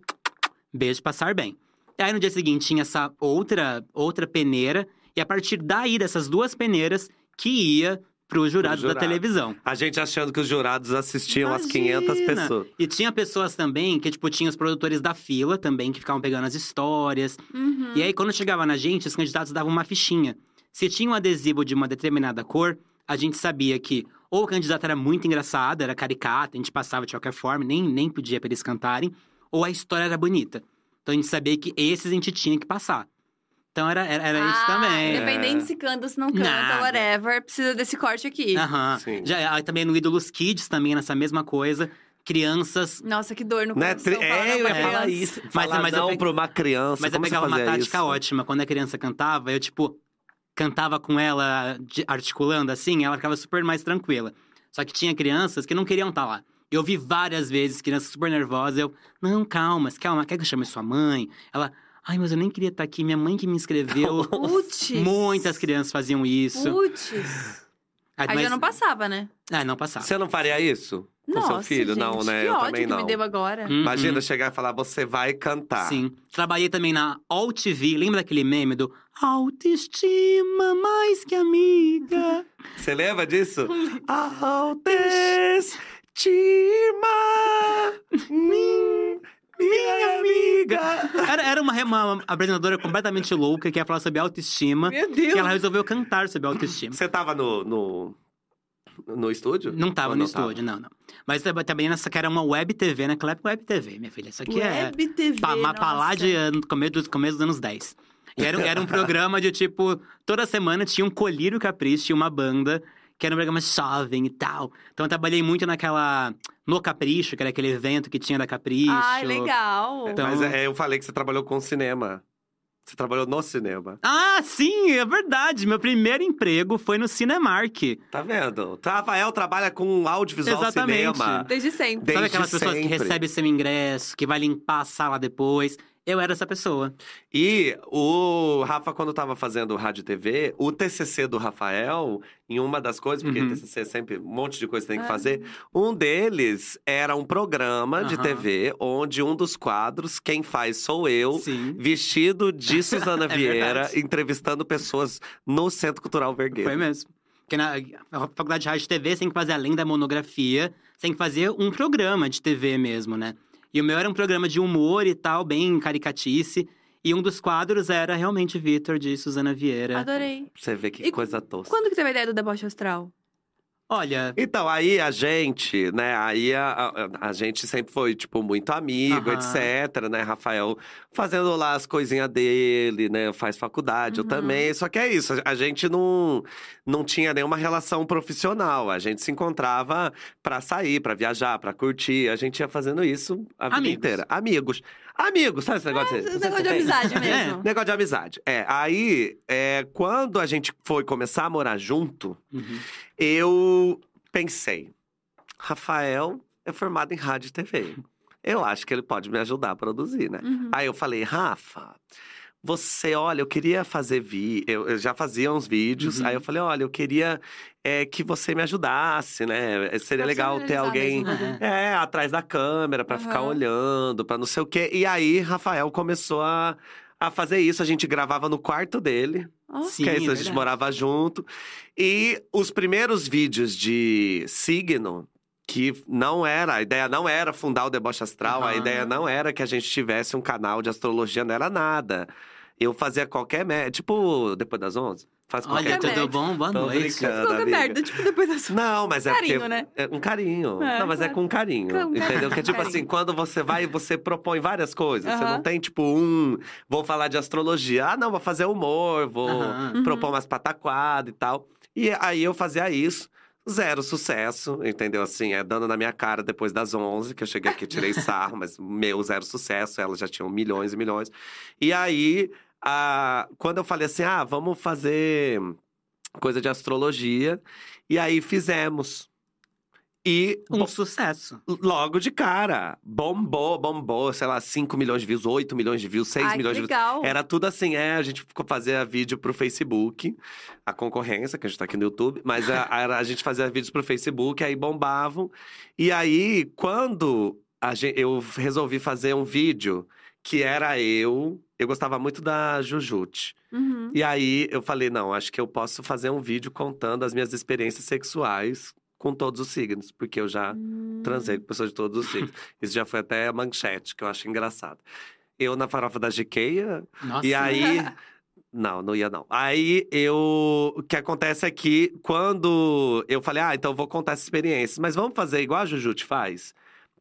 beijo, passar bem. E aí no dia seguinte tinha essa outra, outra peneira, e a partir daí, dessas duas peneiras, que ia pros jurados da jurado. televisão. A gente achando que os jurados assistiam as 500 Imagina! pessoas. E tinha pessoas também que, tipo, tinha os produtores da fila também, que ficavam pegando as histórias. Uhum. E aí, quando chegava na gente, os candidatos davam uma fichinha. Se tinha um adesivo de uma determinada cor, a gente sabia que ou o candidato era muito engraçado, era caricato, a gente passava de qualquer forma, nem, nem pedia pra eles cantarem, ou a história era bonita. Então a gente sabia que esses a gente tinha que passar. Então era, era, era isso Ah, também. Independente se canta, se não canta, Nada. whatever, precisa desse corte aqui. Aham. Sim. Já, aí também no Ídolos Kids, também nessa mesma coisa. Crianças Nossa, que dor no Né? coração. Falar É, eu ia falar isso. Mas- falar mas eu não pe- pra uma criança. Mas eu pegava uma tática isso? ótima. Quando a criança cantava, eu, tipo, cantava com ela, de- articulando assim, ela ficava super mais tranquila. Só que tinha crianças que não queriam estar lá. Eu vi várias vezes crianças super nervosas. Eu, não, calma, calma, quer que eu chame sua mãe? Ela, ai, mas eu nem queria estar aqui, minha mãe que me inscreveu. Putz. Muitas crianças faziam isso. Putz. Aí, Aí mas- já não passava, né? Ah, não passava. Você não faria isso? Com Nossa, seu filho? gente, não, né? Que eu ódio também que não. me deu agora. Uhum. Imagina chegar e falar, você vai cantar. Sim. Trabalhei também na All TV. Lembra daquele meme do Autoestima mais que amiga? Você lembra disso? Autoestima. Minha amiga! Era, era uma, uma apresentadora completamente louca que ia falar sobre autoestima. Meu Deus! E ela resolveu cantar sobre autoestima. Você tava no, no, no estúdio? Não tava Ou no não tava? estúdio, não, não. Mas tam- também nessa que era uma web TV, naquela época web TV, minha filha. Isso aqui é. Web TV, Pa, ma- pra lá nossa. de ano- começo dos, começo dos anos 10. E era, era um programa de tipo, toda semana tinha um colírio capricho, tinha uma banda, que era um programa jovem e tal. Então eu trabalhei muito naquela. No Capricho, que era aquele evento que tinha da Capricho. Ai, legal. Então- Mas é, eu falei que você trabalhou com cinema. Você trabalhou no cinema. Ah, sim, é verdade. Meu primeiro emprego foi no Cinemark. Tá vendo? Rafael trabalha com audiovisual Exatamente. cinema. Desde sempre. Sabe Desde aquelas pessoas que recebem seu ingresso, que vai limpar a sala depois? Eu era essa pessoa. E o Rafa, quando tava fazendo rádio e TV, o TCC do Rafael, em uma das coisas, porque Uhum. TCC é sempre um monte de coisa que tem que Ah. fazer, um deles era um programa de. TV, onde um dos quadros, quem faz sou eu, Sim. vestido de Suzana É Vieira, verdade. entrevistando pessoas no Centro Cultural Vergueiro. Foi mesmo. Porque na na faculdade de rádio e TV, você tem que fazer, além da monografia, você tem que fazer um programa de TV mesmo, né? E o meu era um programa de humor e tal, bem caricatice. E um dos quadros era realmente Vitor, de Suzana Vieira. Adorei. Você vê que E coisa tosca. Quando que teve a ideia do deboche astral? Olha, Então, aí a gente, né, aí a, a, a gente sempre foi, tipo, muito amigo, Aham. etc, né, Rafael fazendo lá as coisinhas dele, né, faz faculdade, eu Uhum. também, só que é isso, a- gente não, não tinha nenhuma relação profissional, a gente se encontrava pra sair, pra viajar, pra curtir, a gente ia fazendo isso a vida Amigos. inteira. Amigos. Amigos, sabe esse negócio? Esse Você- negócio de amizade mesmo. Negócio de amizade. É, aí, é, quando a gente foi começar a morar junto, uhum. eu pensei, Rafael é formado em rádio e TV. Eu acho que ele pode me ajudar a produzir, né? Uhum. Aí eu falei, Rafa, você, olha, eu queria fazer vi, eu, eu já fazia uns vídeos. Uhum. Aí eu falei, olha, eu queria é, que você me ajudasse, né? Seria legal ter alguém mesmo, né? é, atrás da câmera pra ficar Aham. olhando, pra não sei o quê. E aí, Rafael começou a, a fazer isso. A gente gravava no quarto dele. Ó, Sim, que é isso, a é gente verdade. morava junto. E os primeiros vídeos de signo, que não era, a ideia não era fundar o Deboche Astral, a Aham. ideia não era que a gente tivesse um canal de astrologia, não era nada. Eu fazia qualquer merda, tipo, depois das 11, faz qualquer Olha, Qualquer tudo merda. bom? Boa Tô noite. brincando. Qualquer amiga. merda, tipo, depois da sua. Não, mas é Carinho, porque. né? É um carinho. É, não, mas é claro. com carinho. Com carinho, entendeu? Que é tipo carinho. assim, quando você vai, você propõe várias coisas. Você não tem, tipo, um. Vou falar de astrologia. Ah, não, vou fazer humor, vou. Uhum. propor umas pataquadas e tal. E aí eu fazia isso. Zero sucesso, entendeu? Assim, é dando na minha cara depois das 11, que eu cheguei aqui, tirei sarro, mas meu zero sucesso, elas já tinham milhões e milhões. E aí, a... quando eu falei assim, ah, vamos fazer coisa de astrologia, e aí fizemos. E Um bo- sucesso. logo de cara, bombou, bombou, sei lá, 5 milhões de views, 8 milhões de views, 6 Ai, milhões de views. Era tudo assim, é, a gente fazia vídeo pro Facebook, a concorrência, que a gente tá aqui no YouTube, mas a, a, a gente fazia vídeos pro Facebook, aí bombavam. E aí, quando a gen- eu resolvi fazer um vídeo que era eu, eu gostava muito da Jujute. Uhum. E aí eu falei, não, acho que eu posso fazer um vídeo contando as minhas experiências sexuais com todos os signos, porque eu já Hum. transei com pessoas de todos os signos. Isso já foi até a manchete, que eu acho engraçado. Eu na farofa da Giqueia, Nossa. e aí. Não, não ia não. Aí eu. O que acontece é que quando eu falei, ah, então eu vou contar essa experiência, mas vamos fazer igual a Jujute faz?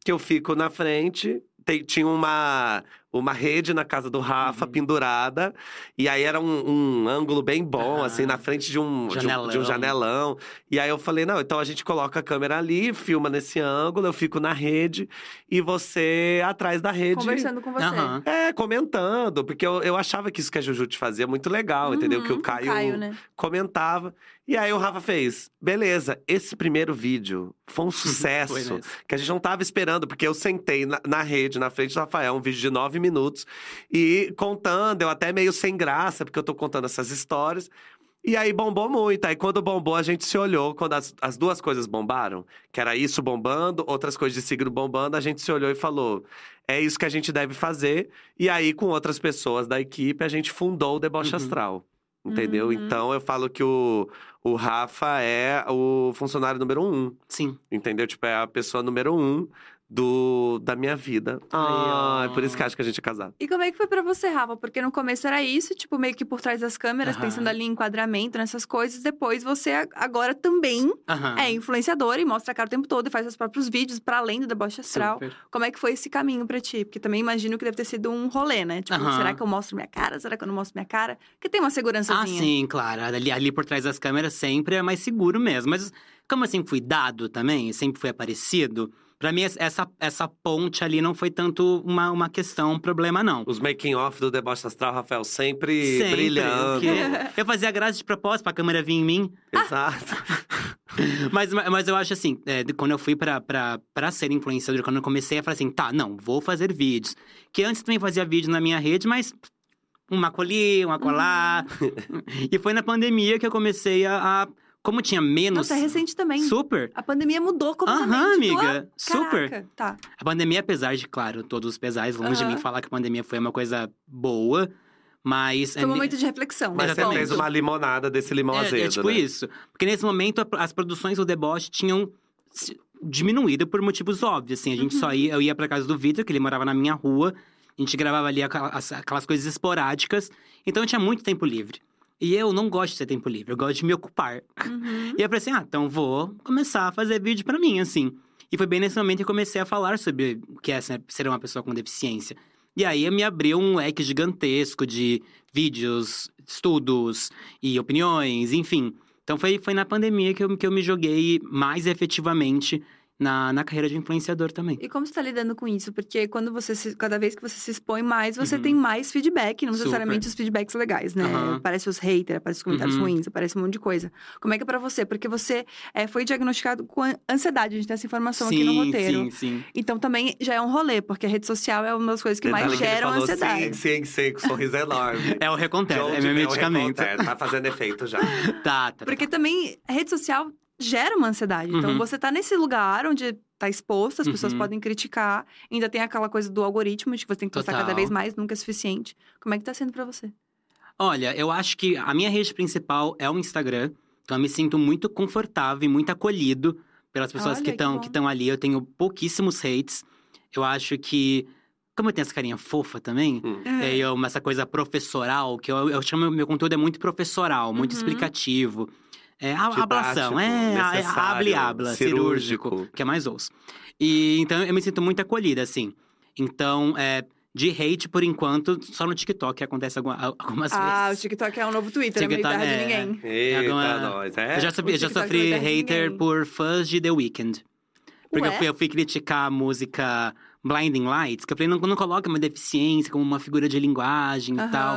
Que eu fico na frente, tem- tinha uma, uma rede na casa do Rafa Uhum. pendurada, e aí era um, um ângulo bem bom, Aham. assim, na frente de um, de um- de um Janelão. E aí eu falei, não, então a gente coloca a câmera ali, filma nesse ângulo, eu fico na rede, e você atrás da rede. Conversando com você. Aham. É, comentando, porque eu, eu achava que isso que a Jujute fazia muito legal, entendeu? Que Uhum, o Caio, Caio, né? comentava. E aí o Rafa fez, beleza, esse primeiro vídeo foi um sucesso. Foi que a gente não tava esperando, porque eu sentei na, na rede, na frente do Rafael, um vídeo de nove minutos, e contando, eu até meio sem graça, porque eu tô contando essas histórias. E aí bombou muito. Aí quando bombou, a gente se olhou. Quando as, as duas coisas bombaram, que era isso bombando, outras coisas de signo bombando, a gente se olhou e falou: é isso que a gente deve fazer. E aí, com outras pessoas da equipe, a gente fundou o Deboche Uhum. Astral. Entendeu? Uhum. Então eu falo que o, o Rafa é o funcionário número um. Sim. Entendeu? Tipo, é a pessoa número um do, da minha vida. Ah, é por isso que acho que a gente é casado. E como é que foi pra você, Rafa? Porque no começo era isso, tipo, meio que por trás das câmeras, pensando ali em enquadramento, nessas coisas. Depois você agora também é influenciadora e mostra a cara o tempo todo e faz seus próprios vídeos pra além do deboche astral. Super. Como é que foi esse caminho pra ti? Porque também imagino que deve ter sido um rolê, né? Tipo, será que eu mostro minha cara? Será que eu não mostro minha cara? Porque tem uma Ah, segurançazinha. sim, claro. Ali, ali por trás das câmeras sempre é mais seguro mesmo. Mas como eu sempre fui dado também, sempre fui aparecido, pra mim essa, essa ponte ali não foi tanto uma, uma questão, um problema, não. Os making off do deboche astral, Rafael, sempre, Sempre, brilhando. Eu fazia graça de propósito pra câmera vir em mim. Exato. Mas, mas eu acho assim, é, quando eu fui pra, pra, pra ser influenciador, quando eu comecei a falar assim, tá, não, vou fazer vídeos. Que antes também fazia vídeo na minha rede, mas uma colir, uma colar. e foi na pandemia que eu comecei a. a- como tinha menos. Nossa, é recente também. Super. A pandemia mudou completamente. Aham, tipo, amiga. ah, Super. Tá. A pandemia, apesar de, claro, todos os pesares, longe de Aham. mim falar que a pandemia foi uma coisa boa, mas. Foi um momento de reflexão. Mas né? você Exatamente. fez uma limonada desse limão É, azedo, é tipo né? isso. Porque nesse momento as produções do deboche tinham diminuído por motivos óbvios. Assim, a gente Uhum. só ia, eu ia pra casa do Vitor, que ele morava na minha rua. A gente gravava ali aquela- as- aquelas coisas esporádicas. Então eu tinha muito tempo livre. E eu não gosto de ter tempo livre, eu gosto de me ocupar. Uhum. E eu pensei, ah, então vou começar a fazer vídeo pra mim, assim. E foi bem nesse momento que eu comecei a falar sobre o que é ser ser uma pessoa com deficiência. E aí me abriu um leque gigantesco de vídeos, estudos e opiniões, enfim. Então foi, foi na pandemia que eu, que eu me joguei mais efetivamente na, na carreira de influenciador também. E como você tá lidando com isso? Porque quando você se- cada vez que você se expõe mais, você Uhum. tem mais feedback, não Super. necessariamente os feedbacks legais, né? Aham. Aparece os haters, aparece os comentários Uhum. ruins, aparece um monte de coisa. Como é que é pra você? Porque você é, foi diagnosticado com an- ansiedade, a gente tem essa informação aqui no roteiro. Sim, sim. Então também já é um rolê, porque a rede social é uma das coisas que mais Detalhe que ele geram falou ansiedade. Sim, sim, sim, com sorriso enorme. É o Recontero, é meu o medicamento. Reconter? Tá fazendo efeito já. Tá, tá. Porque também a rede social gera uma ansiedade. Então Uhum. você tá nesse lugar onde tá exposto, as pessoas Uhum. podem criticar. Ainda tem aquela coisa do algoritmo, de que você tem que postar Total. cada vez mais, nunca é suficiente. Como é que tá sendo pra você? Olha, eu acho que a minha rede principal é o Instagram. Então eu me sinto muito confortável e muito acolhido pelas pessoas Olha, que estão que estão ali. Eu tenho pouquíssimos hates. Eu acho que. Como eu tenho essa carinha fofa também, Hum. é, eu, essa coisa professoral, que eu, eu chamo meu conteúdo é muito professoral, muito Uhum. explicativo. É, a, Didático, ablação, é, é necessário, habla e habla, cirúrgico, cirúrgico. que é mais ouço. E então eu me sinto muito acolhida, assim. Então, é, de hate, por enquanto, só no TikTok acontece alguma- algumas Ah, o vezes. TikTok é um novo Twitter, TikTok não é é- de ninguém. Eita, Alguma- nós. É? Eu já, sofri, o eu já sofri hater por fãs de The Weeknd. Porque eu fui, eu fui criticar a música Blinding Lights, que eu falei, não, não coloca uma deficiência como uma figura de linguagem e tal.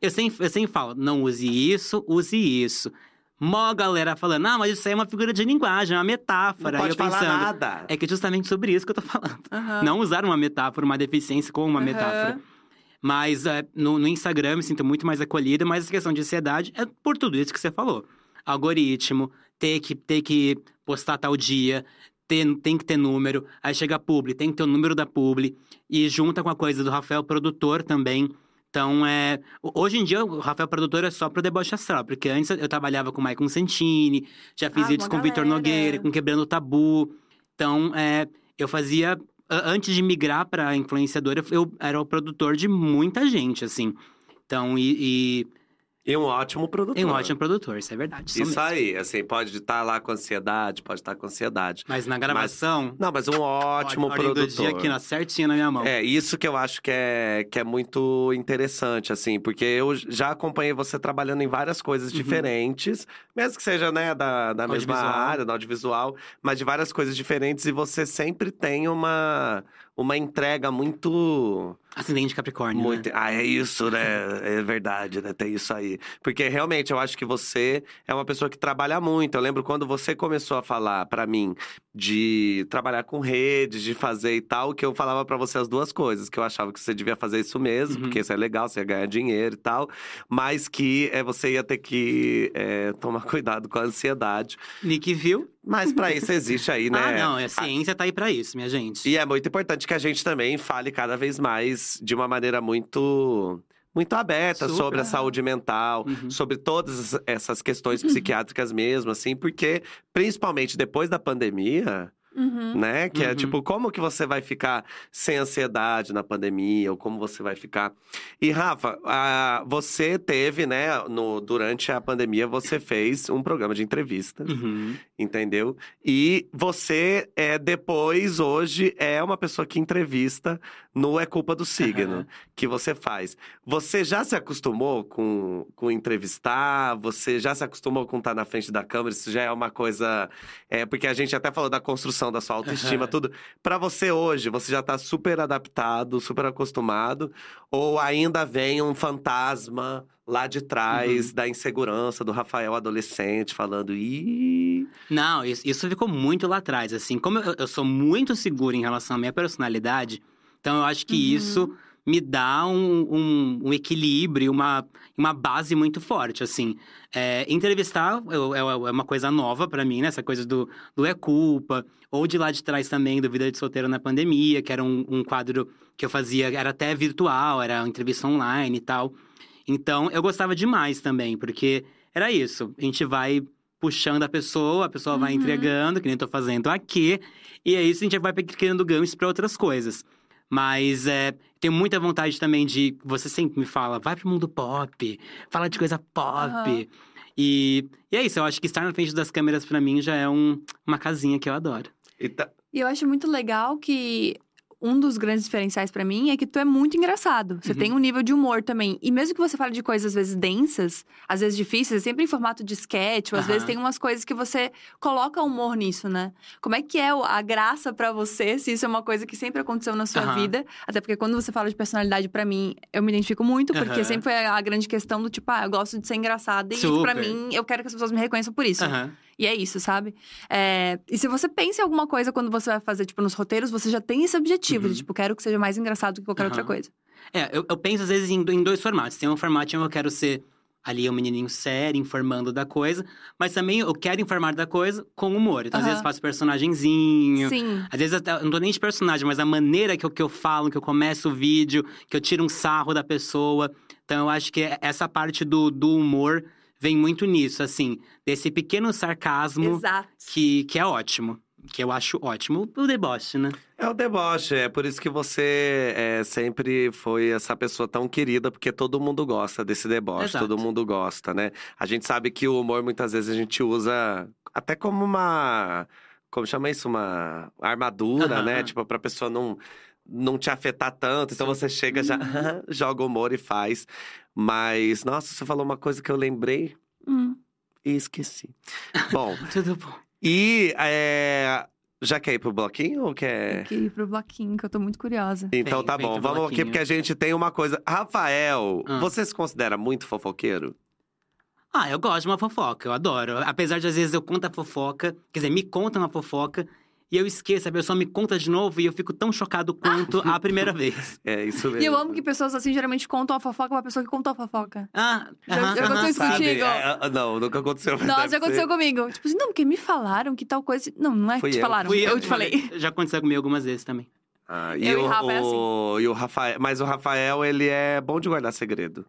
Eu sempre, eu sempre falo, não use isso, use isso. Mó galera falando, ah, mas isso aí é uma figura de linguagem, é uma Não metáfora. Aí pode falar pensando, nada. é que é justamente sobre isso que eu tô falando. Aham. Não usar uma metáfora, uma deficiência como uma Aham. metáfora. Mas é, no, no Instagram me sinto muito mais acolhida, mas essa questão de ansiedade é por tudo isso que você falou. Algoritmo, ter que, ter que postar tal dia, ter, tem que ter número, aí chega a publi, tem que ter o número da publi, e junta com a coisa do Rafael produtor também. Então, é. Hoje em dia, o Rafael produtor é só pro deboche astral, porque antes eu trabalhava com o Maicon Santini, já fiz Ah, vídeos com o Vitor. Nogueira, com Quebrando o Tabu. Então, é, eu fazia. Antes de migrar pra influenciadora, eu era o produtor de muita gente, assim. Então, e. E um ótimo e produtor. tem um ótimo produtor, isso é verdade. Isso aí, assim, pode estar lá com ansiedade, pode estar com ansiedade. Mas na gravação. Não, mas um ótimo ordem produtor. do dia aqui, ó, certinho na minha mão. É, isso que eu acho que é, que é muito interessante, assim, porque eu já acompanhei você trabalhando em várias coisas Uhum. diferentes, mesmo que seja, né, da, da mesma área, da audiovisual, mas de várias coisas diferentes, e você sempre tem uma, uma entrega muito. Acidente de Capricórnio. né? Muito... Ah, é isso, né? É verdade, né? Tem isso aí. Porque realmente eu acho que você é uma pessoa que trabalha muito. Eu lembro quando você começou a falar pra mim de trabalhar com redes, de fazer e tal, que eu falava pra você as duas coisas, que eu achava que você devia fazer isso mesmo, Uhum. porque isso é legal, você ia ganhar dinheiro e tal, mas que é, você ia ter que é, tomar cuidado com a ansiedade. Nick viu? Mas pra isso existe aí, né? Ah, não, a ciência tá aí pra isso, minha gente. E é muito importante que a gente também fale cada vez mais de uma maneira muito muito aberta Super. sobre a saúde mental, Uhum. sobre todas essas questões psiquiátricas mesmo, assim, porque principalmente depois da pandemia, Uhum. né? Que é Uhum. tipo, como que você vai ficar sem ansiedade na pandemia, ou como você vai ficar. E, Rafa, ah, você teve, né, no, durante a pandemia, você fez um programa de entrevista, Uhum. entendeu? E você, é, depois, hoje, é uma pessoa que entrevista no É Culpa do Signo, que você faz. Você já se acostumou com, com entrevistar? Você já se acostumou com estar na frente da câmera? Isso já é uma coisa. É, porque a gente até falou da construção da sua autoestima, tudo. Pra você hoje, você já tá super adaptado, super acostumado? Ou ainda vem um fantasma lá de Uhum. trás da insegurança do Rafael adolescente falando, ih. Não, isso, isso ficou muito lá atrás, assim. Como eu, eu sou muito seguro em relação à minha personalidade, então eu acho que Uhum. isso me dá um, um, um equilíbrio, uma, uma base muito forte, assim. É, entrevistar é, é uma coisa nova pra mim, né? Essa coisa do, do É Culpa. Ou de lá de trás também, do Vida de Solteiro na Pandemia, que era um, um quadro que eu fazia, era até virtual, era uma entrevista online e tal. Então, eu gostava demais também, porque era isso. A gente vai puxando a pessoa, a pessoa vai Uhum. entregando, que nem eu tô fazendo aqui. E é isso, a gente vai criando ganchos pra outras coisas. Mas é, tenho muita vontade também de. Você sempre me fala, vai pro mundo pop, fala de coisa pop. Aham. E, e é isso, eu acho que estar na frente das câmeras pra mim já é um- uma casinha que eu adoro. E tá- E eu acho muito legal que um dos grandes diferenciais pra mim é que tu é muito engraçado. Você Uhum. tem um nível de humor também. E mesmo que você fale de coisas às vezes densas, às vezes difíceis, é sempre em formato de sketch, ou às Aham. vezes tem umas coisas que você coloca humor nisso, né? Como é que é a graça pra você, se isso é uma coisa que sempre aconteceu na sua Aham. vida? Até porque quando você fala de personalidade pra mim, eu me identifico muito, porque sempre foi a grande questão do tipo, ah, eu gosto de ser engraçada e Super. mim, eu quero que as pessoas me reconheçam por isso. E é isso, sabe? É, E se você pensa em alguma coisa quando você vai fazer, tipo, nos roteiros, você já tem esse objetivo Uhum. de, tipo, quero que seja mais engraçado que qualquer outra Aham. coisa. É, eu, eu penso às vezes em, em dois formatos. Tem um formato em que eu quero ser ali um menininho sério, informando da coisa, mas também eu quero informar da coisa com humor. Então, às Aham. vezes, faço personagemzinho. Sim. Às vezes, eu não tô nem de personagem, mas a maneira que eu, que eu falo, que eu começo o vídeo, que eu tiro um sarro da pessoa. Então, eu acho que essa parte do, do humor vem muito nisso, assim, desse pequeno sarcasmo Exato. que, que é ótimo. Que eu acho ótimo. O deboche, né? É o deboche, é por isso que você é, sempre foi essa pessoa tão querida, porque todo mundo gosta desse deboche, Exato. todo mundo gosta, né? A gente sabe que o humor muitas vezes a gente usa até como uma. Como chama isso? Uma armadura, Aham. né? Tipo, pra pessoa não, não te afetar tanto. Então você chega já, joga humor e faz. Mas, nossa, você falou uma coisa que eu lembrei Hum. e esqueci. Bom, Tudo bom. e é, já quer ir pro bloquinho ou quer. Tem que ir pro bloquinho, que eu tô muito curiosa. Então Vem, tá bom, vamos aqui bloquinho. porque a gente tem uma coisa. Rafael, Ah. você se considera muito fofoqueiro? Ah, eu gosto de uma fofoca, eu adoro. Apesar de às vezes eu conto a fofoca, quer dizer, me conta uma fofoca e eu esqueço, a pessoa me conta de novo e eu fico tão chocado quanto a primeira vez. É isso mesmo. E eu amo que pessoas assim geralmente contam a fofoca pra pessoa que contou a fofoca. Ah, Já- aham, já aham, aconteceu isso sabe? contigo? É, é, não, nunca aconteceu. mas Nossa, já aconteceu ser. comigo. Tipo assim, não, porque me falaram que tal coisa. Não, não é que te eu. falaram. Fui eu, te falei. Já aconteceu comigo algumas vezes também. Ah, e, Eu e o, Rafa é o- e o Rafael. Mas o Rafael, ele é bom de guardar segredo.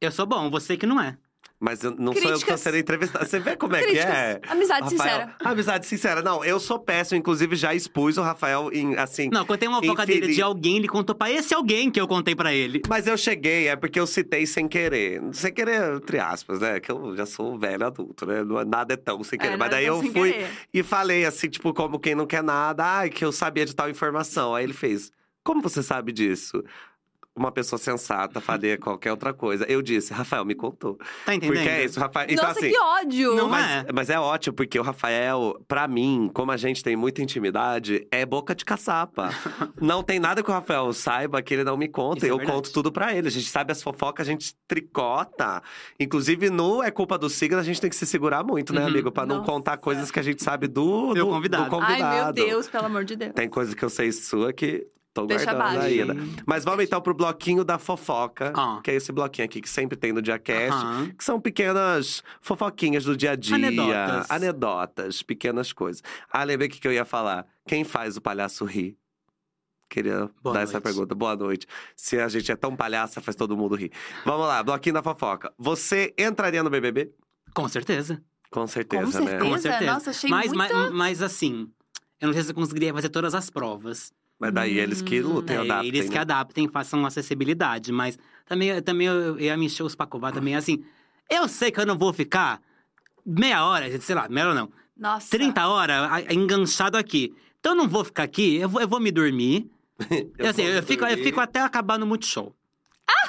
Eu sou bom, você que não é. Mas eu- não sou eu que tô Críticas. sendo entrevistado. Você vê como é que Críticas. é? Amizade Rafael, sincera. Amizade sincera. Não, eu sou péssimo. Inclusive, já expus o Rafael em, assim… Não, contei uma fofoca dele de alguém, ele contou pra esse alguém que eu contei pra ele. Mas eu cheguei, é porque eu citei sem querer. Sem querer, entre aspas, né? Que eu já sou velho adulto, né? Não é- Nada é tão sem querer. É, Mas daí tão eu fui querer. e falei assim, tipo, como quem não quer nada. Ai, que eu sabia de tal informação. Aí ele fez, como você sabe disso? Uma pessoa sensata faria qualquer outra coisa. Eu disse, Rafael, me contou. Tá entendendo? Porque é isso, Rafael. Então, Nossa, assim, que ódio! Não mas é. mas é ótimo, porque o Rafael, pra mim, como a gente tem muita intimidade, é boca de caçapa. não tem nada que o Rafael saiba que ele não me conta. Isso é eu verdade. conto tudo pra ele. A gente sabe as fofocas, a gente tricota. Inclusive, no É Culpa do Signo, a gente tem que se segurar muito, né, Uhum. meu? Pra não Nossa. contar coisas que a gente sabe do, Do do, convidado. do convidado. Ai, meu Deus, pelo amor de Deus. Tem coisa que eu sei sua que tô Deixa guardando abaixo. ainda. Mas vamos então pro bloquinho da fofoca, Ah. que é esse bloquinho aqui que sempre tem no Diacast. Aham. Que são pequenas fofoquinhas do dia a dia. Anedotas. Anedotas, pequenas coisas. Ah, lembrei o que que eu ia falar. Quem faz o palhaço rir? Queria Boa dar essa noite. pergunta. Boa noite. Se a gente é tão palhaça, faz todo mundo rir. Vamos lá, bloquinho da fofoca. Você entraria no BBB? Com certeza. Com certeza, Com né? certeza. Com certeza. Nossa, achei mas, muita- mas, mas assim, Eu não sei se eu conseguiria fazer todas as provas. Mas daí eles que lutem, É, adaptem. eles que né? adaptem, façam acessibilidade. Mas também, também eu, eu ia me encher os pacovar também, assim… Eu sei que eu não vou ficar meia hora, sei lá, meia hora não. Nossa. 30 horas enganchado aqui. Então eu não vou ficar aqui, eu vou, eu vou me dormir. Eu assim, vou eu fico, eu fico até acabar no Multishow. Eu,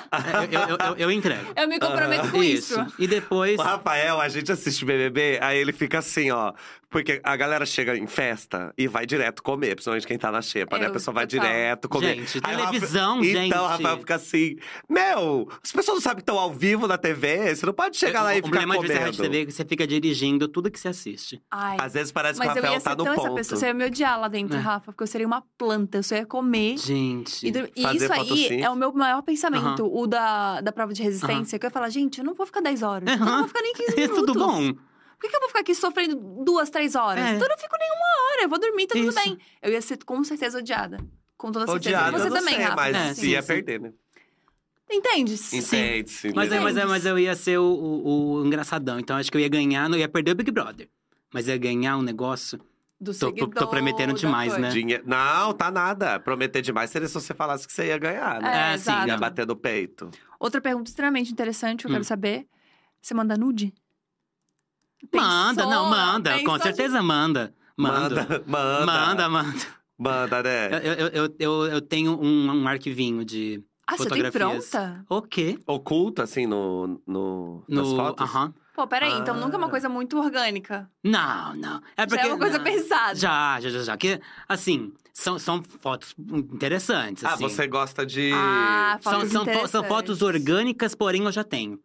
eu, eu, eu, eu entrego. Eu me comprometo com isso. E depois. O Rafael, a gente assiste BBB, aí ele fica assim, ó. Porque a galera chega em festa e vai direto comer, principalmente quem tá na xepa, né? A pessoa vai total. direto comer. Gente, Aí o Rafa- televisão, gente. Então o Rafael fica assim: Meu, as pessoas não sabem que estão ao vivo na TV, você não pode chegar lá e o ficar problema de ver comendo. rádio TV é que você fica dirigindo tudo que você assiste. Ai. Às vezes parece Mas que o eu Rafael tá no ponto. pessoa, você ia me odiar lá dentro, É. Rafa, porque eu seria uma planta, eu só ia comer. Gente. E, e Fazer isso aí é o meu maior pensamento, o da, da prova de resistência. Que eu ia falar, gente, eu não vou ficar 10 horas. Eu não vou ficar nem 15 É minutos. tudo bom. Por que, que eu vou ficar aqui sofrendo duas, três horas? É. Então eu não fico nenhuma hora, eu vou dormir, tá tudo Isso. bem. Eu ia ser com certeza odiada. Com toda certeza. Odiado, Você também, sei, Rafa. mas É, se ia sim, sim. perder, né? Entende? Entende, sim. Mas, é, mas, é, mas eu ia ser o, o- o engraçadão. Então acho que eu ia ganhar, não ia perder o Big Brother. Mas ia ganhar um negócio. Do Tô- tô- tô seguidor, prometendo demais, né? Dinhe- Não, tá nada. Prometer demais seria se você falasse que você ia ganhar, né? É, É, sim. Ia bater no peito. Outra pergunta extremamente interessante, que eu Hum. quero saber. Você manda nude? Manda, não, Pensou? manda. Com Pensou de- certeza manda. Manda. Manda, manda. Manda, manda. Manda, né? Eu, eu, eu, eu, eu tenho um, um arquivinho de Ah, você tem fotografias. pronta? O quê? Oculto, assim, no, no, nas No. fotos? Aham. Pô, peraí, então nunca é uma Ah. coisa muito orgânica. Não, não. É porque. Já é uma coisa não. pensada. Já, já, já, já. Que, assim, são, são fotos interessantes. Ah, assim. você gosta de. Ah, São, fotos são, fo- são fotos orgânicas, porém eu já tenho.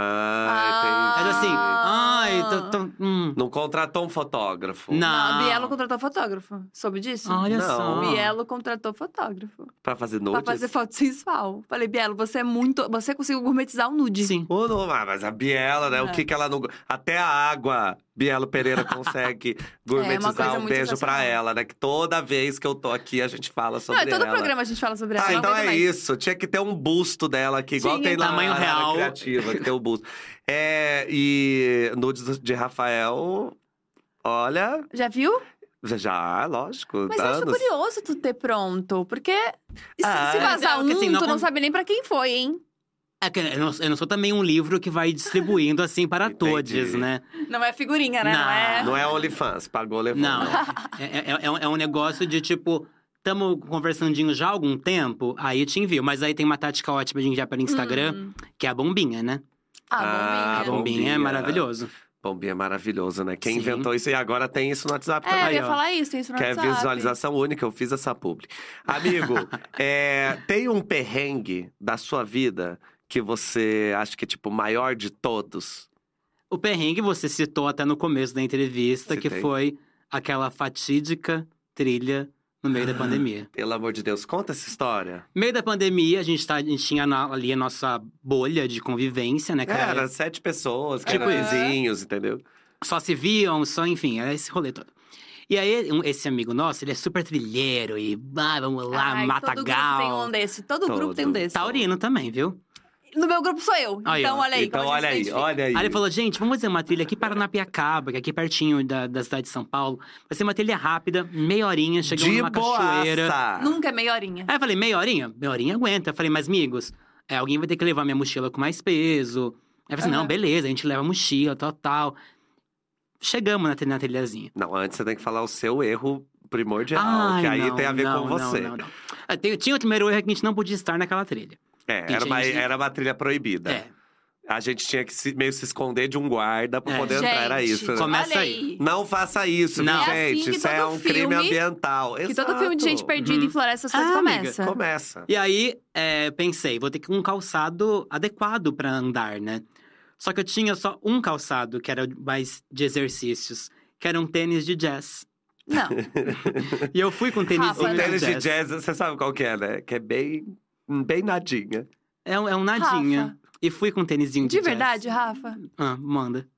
Ah, Mas entendi. assim, Ah. ai, tô, tô, hum. Não contratou um fotógrafo Não. Não, a Bielo contratou fotógrafo. Soube disso? Olha Não. só. Bielo contratou fotógrafo. pra fazer nudes? Pra fazer foto sensual. Falei, Bielo, você é muito. Você conseguiu gourmetizar o nude. Sim. Ô, não, ah, mas a Biela, né? O É. que que ela não. Até a água, Bielo Pereira consegue gourmetizar. coisa um beijo pra sensacional. ela, né? Que toda vez que eu tô aqui, a gente fala sobre Não, em todo ela. programa a gente fala sobre ela. Ah, não então é mais. isso. Tinha que ter um busto dela aqui, igual Tinha. tem lá Tamanho na real. Criativa, que tem o busto. É, e nudes de Rafael, olha, Já viu? já, lógico, Mas eu acho anos. curioso tu ter pronto. Porque se, Ah, se é. vazar É, um, porque, assim, não tu não sabe nem pra quem foi, hein? É que eu não, eu não sou também um livro que vai distribuindo assim para Entendi. todos, né? Não é figurinha, né? Não, Não. é. Não é OnlyFans, pagou, levou. Não. é, é- é um- é um negócio de tipo. Tamo conversandinho já há algum tempo, aí te envio. Mas aí tem uma tática ótima de enviar pelo Instagram, Hum. que é a bombinha, né? Ah, Ah, A bombinha. bombinha, é bombinha. maravilhoso. Bombinha é maravilhoso, né? Quem Sim. inventou isso e agora tem isso no WhatsApp É, também. eu ia falar isso, tem isso no Que é WhatsApp. visualização única, eu fiz essa publi. Amigo, é, tem um perrengue da sua vida que você acha que é, tipo, o maior de todos? O perrengue você citou até no começo da entrevista, que Citei. foi aquela fatídica trilha no meio da pandemia. Pelo amor de Deus, conta essa história. No meio da pandemia, a gente, tá, a gente tinha na- ali a nossa bolha de convivência, né? que era- Era sete pessoas, que Tipo eram vizinhos, entendeu? só se viam, só, enfim, era esse rolê todo. E aí, um- esse amigo nosso, ele é super trilheiro e ah, vamos lá, Ai, mata todo grupo tem um desse. Todo, grupo tem um Todo. desse. Taurino também, viu? No meu grupo sou eu. Aí, então, ó. olha aí. então, olha aí, olha aí. Aí ele falou, gente, vamos fazer uma trilha aqui para Napiacaba, que é aqui pertinho da, da cidade de São Paulo. Vai ser uma trilha rápida, meia horinha, chegamos de numa cachoeira. boaça! Nunca é meia horinha. Aí eu falei, meia horinha? Meia horinha aguenta. Eu falei, mas amigos, é, alguém vai ter que levar minha mochila com mais peso. Aí eu falei, assim, Aham. não, beleza, a gente leva a mochila, tal, tal. Chegamos na, tri- na trilhazinha. Não, antes você tem que falar o seu erro primordial, Ai, que aí não, tem a ver não, com não, você. não, não. Ah, tem- Tinha o primeiro erro que a gente não podia estar naquela trilha. É, era uma, era uma trilha proibida. É. A gente tinha que se- meio se esconder de um guarda pra É. poder entrar, era Gente, isso. né? Começa olha aí. Não faça isso, Não. viu, É assim gente? que isso é todo um crime filme- ambiental. Que todo filme de gente perdida Uhum. em floresta, essas coisas Ah, amiga, começam. Começa. E aí, é, pensei, vou ter que um calçado adequado pra andar, né? Só que eu tinha só um calçado, que era mais de exercícios, que era um tênis de jazz. Não. E eu fui com tênis Rafa, O Olha, tênis de jazz, você sabe qual que é, né? Que é bem, bem nadinha. É, um- é um nadinha. Rafa. E fui com um tênisinho de, De jazz. verdade, Rafa? Ah, manda.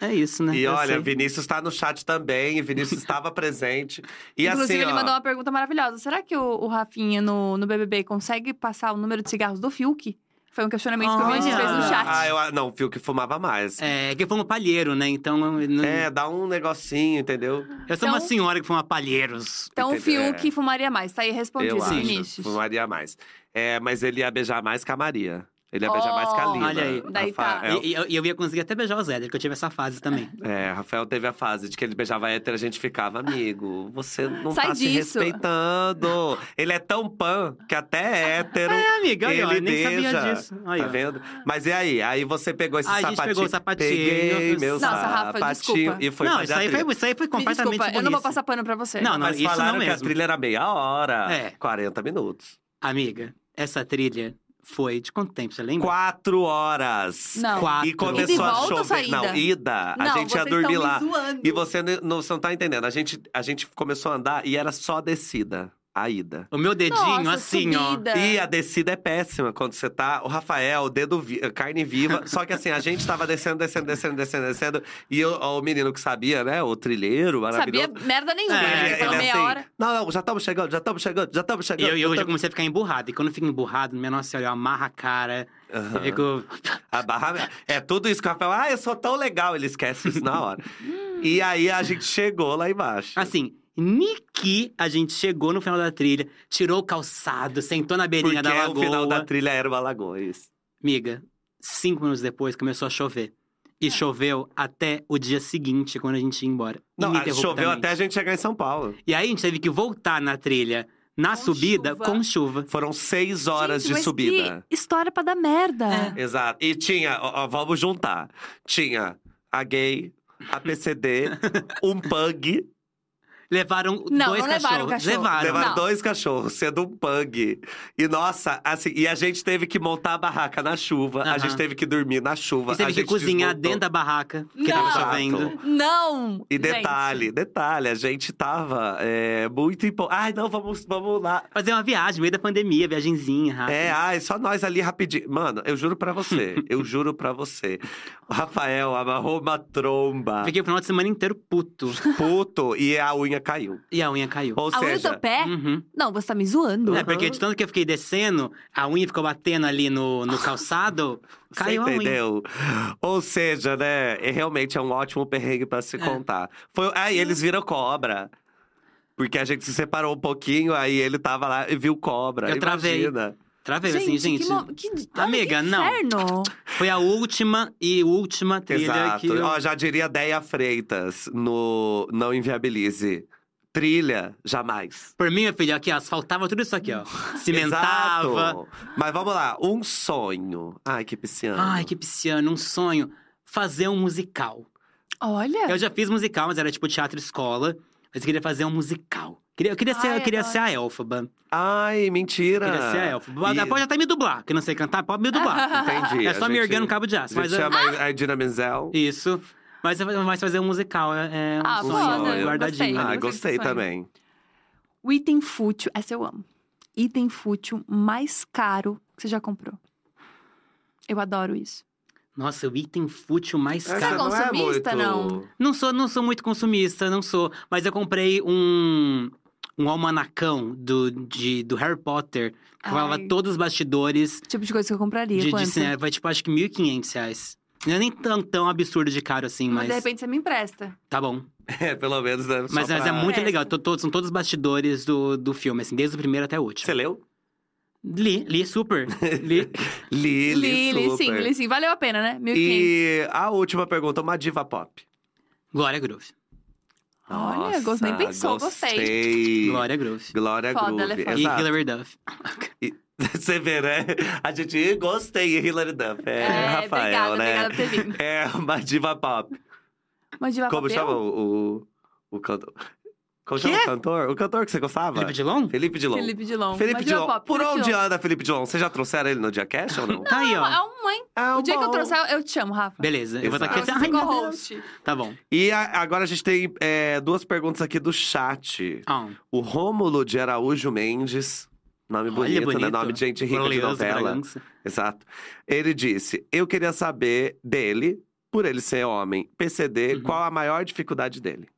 É isso, né? E Eu olha, sei. Vinícius tá no chat também, e Vinícius estava presente. E Inclusive, assim, ele ó, mandou uma pergunta maravilhosa. Será que o, o Rafinha no, no BBB consegue passar o número de cigarros do Fiuk? Foi um questionamento que o Vinícius fez no chat. Ah, eu, não, o Fiuk fumava mais. É, que foi um palheiro, né? Então. não- É, dá um negocinho, entendeu? Eu sou uma Então- senhora que fuma palheiros. Então o? Fiuk fumaria mais. Tá aí respondido, Eu acho. Vinícius. Fumaria mais. É, mas ele ia beijar mais que a Maria. Ele ia beijar mais que a Oh, Lina. olha aí. Daí tá. Rafael, E, e eu, e eu ia conseguir até beijar o Zé, porque eu tive essa fase também. É, Rafael teve a fase de que ele beijava hétero, a gente ficava, amigo, você não Sai tá disso." se respeitando. Ele é tão pan que até hétero. É, amiga, olha, ele eu nem beija. sabia disso. Aí, tá ó. vendo? Mas e aí? Aí você pegou esse Aí a gente sapatinho. pegou o sapatinho, Peguei eu- meu Nossa, Rafa, sapatinho desculpa. e foi não, isso aí, foi, isso aí foi Me completamente desculpa, eu não vou passar pano pra você. Não, não, Mas isso não falaram que a mesmo. trilha era meia hora. É. 40 minutos. Amiga, essa trilha foi de quanto tempo, você lembra? Quatro horas. Não. Quatro. E começou Ida e a volta ou chover. Não, ida. A Não, gente ia dormir lá. zoando. E você não, você não tá entendendo. A gente, a gente começou a andar e era só descida. A ida. O meu dedinho, Nossa, assim, subida. E a descida é péssima quando você tá. O Rafael, dedo vi- carne viva. Só que assim, a gente tava descendo, descendo, descendo, descendo, descendo. E eu- o menino que sabia, né? O trilheiro maravilhoso. Sabia merda nenhuma. É, né? Ele, Ele ele meia assim, hora. Não, não, já estamos chegando, já estamos chegando, já estamos ó. chegando. E eu, eu já já tamo- comecei a ficar emburrado. E quando eu fico emburrado, minha nossa senhora, eu amarro a cara. Aham. Eu fico. A barra... É tudo isso que o Rafael. Ah, eu sou tão legal. Ele esquece isso na hora. e aí a gente chegou lá embaixo. Assim, Niki, a gente chegou no final da trilha, tirou o calçado, sentou na beirinha Porque da lagoa. o final da trilha era uma lagoa, isso. Miga, cinco minutos depois começou a chover. E choveu até o dia seguinte, quando a gente ia embora. Não, choveu até a gente chegar em São Paulo. E aí a gente teve que voltar na trilha, na Com subida, chuva. com chuva. Foram seis horas Gente, de mas subida. Que história pra dar merda. É. Exato. E tinha, ó, ó, vamos juntar. Tinha a gay, a PCD, um pug. Levaram Não, dois não levaram cachorros. cachorro. Levaram. Levaram Não. dois cachorros, sendo um pug. E nossa, assim, e a gente teve que montar a barraca na chuva. A gente teve que dormir na chuva. E teve a que gente cozinhar desmontou. dentro da barraca, porque Não. tava chovendo. Não! E gente. detalhe, detalhe, a gente tava é, muito empolgado. Ai, não, vamos, vamos lá. Fazer uma viagem, no meio da pandemia, viagenzinha, rápida. É, ai, só nós ali rapidinho. Mano, eu juro pra você, eu juro pra você. O Rafael amarrou uma tromba, Fiquei o final de semana inteiro puto. puto, e a unha caiu. E a unha caiu. Ou A unha do seja, seu pé? Uhum. Não, você tá me zoando. É, porque de tanto que eu fiquei descendo, a unha ficou batendo ali no, no calçado, você caiu a unha. entendeu? Ou seja, né, é, realmente é um ótimo perrengue pra se É. contar. Foi, aí eles viram cobra. Porque a gente se separou um pouquinho, aí ele tava lá e viu cobra. Eu travei. Travei assim, gente. Que, mo- que... Ai, Amiga, não. inferno. Foi a última e última trilha Exato. que. eu- Ó, já diria Deia Freitas no Não Inviabilize. Trilha, jamais. Por mim, meu filho, aqui, ó, asfaltava tudo isso aqui, ó. Cimentava. Exato. Mas vamos lá, um sonho. Ai, que pisciano. Ai, que pisciano, um sonho. Fazer um musical. Olha. Eu já fiz musical, mas era tipo teatro escola. Mas eu queria fazer um musical. Queria, eu queria, ser, Ai, eu queria ser a Elfaba. Ai, mentira. Queria ser a Elfaba. E- Pode até me dublar, que não sei cantar, pode me dublar. Entendi. é só me gente- erguer no cabo de aço. A Mas gente eu- chama a Dina Menzel. Isso. Mas, mas fazer um musical é, é um Ah, sonho foda, guardadinho. gostei. Ah, gostei também. O item fútil, essa eu amo. Item fútil mais caro que você já comprou. Eu adoro isso. Nossa, o item fútil mais Você é caro. consumista, não? Não sou, não sou muito consumista, não sou. Mas eu comprei um, um almanacão do, de, do Harry Potter. Que falava todos os bastidores Tipo de coisa que eu compraria. de, de cinema. Vai, tipo, acho que 1.500 reais. Não é nem tão, tão absurdo de caro assim, Mas mas de repente você me empresta. tá bom. É, pelo menos, né? só Mas, mas pra- é muito legal. To- todos- são todos os bastidores do, do filme, assim, desde o primeiro até o último. Você leu? Li, li super. li. Li, li, Li, li sim, li sim. Valeu a pena, né? 1.500. E a última pergunta, uma diva pop. Glória Groove. Olha, gosto- nem pensou, gostei. gostei. Glória Groove. Glória Foda, Groove. ela é foda. E. Hilary Duff. Você vê, né? A gente gostei, Hilary Duff. É, Rafael, obrigada, né? obrigada por ter vindo. É uma diva pop. Uma diva Como pop, chama eu? o, o, o cantor? Como chama o cantor? O cantor que você gostava? Felipe Dilon? Felipe Dilon. Felipe Dilon. Felipe Dilon. pop, Por Felipe onde Dilon. anda Felipe Dilon? Vocês já trouxeram ele no dia cash ou não? Tá aí, ó. É um mãe. É O dia que eu bom. trouxer, eu te chamo, Rafa. Beleza, eu vou estar aqui até. Você Ai, host. Tá bom. E a- agora a gente tem é, duas perguntas aqui do chat. Ah, O Rômulo de Araújo Mendes. Nome Olha, bonito, né? bonito. Nome de gente rica de Glorioso, novela. Bragança. Exato. Ele disse: Eu queria saber dele, por ele ser homem, PCD, Uhum. qual a maior dificuldade dele?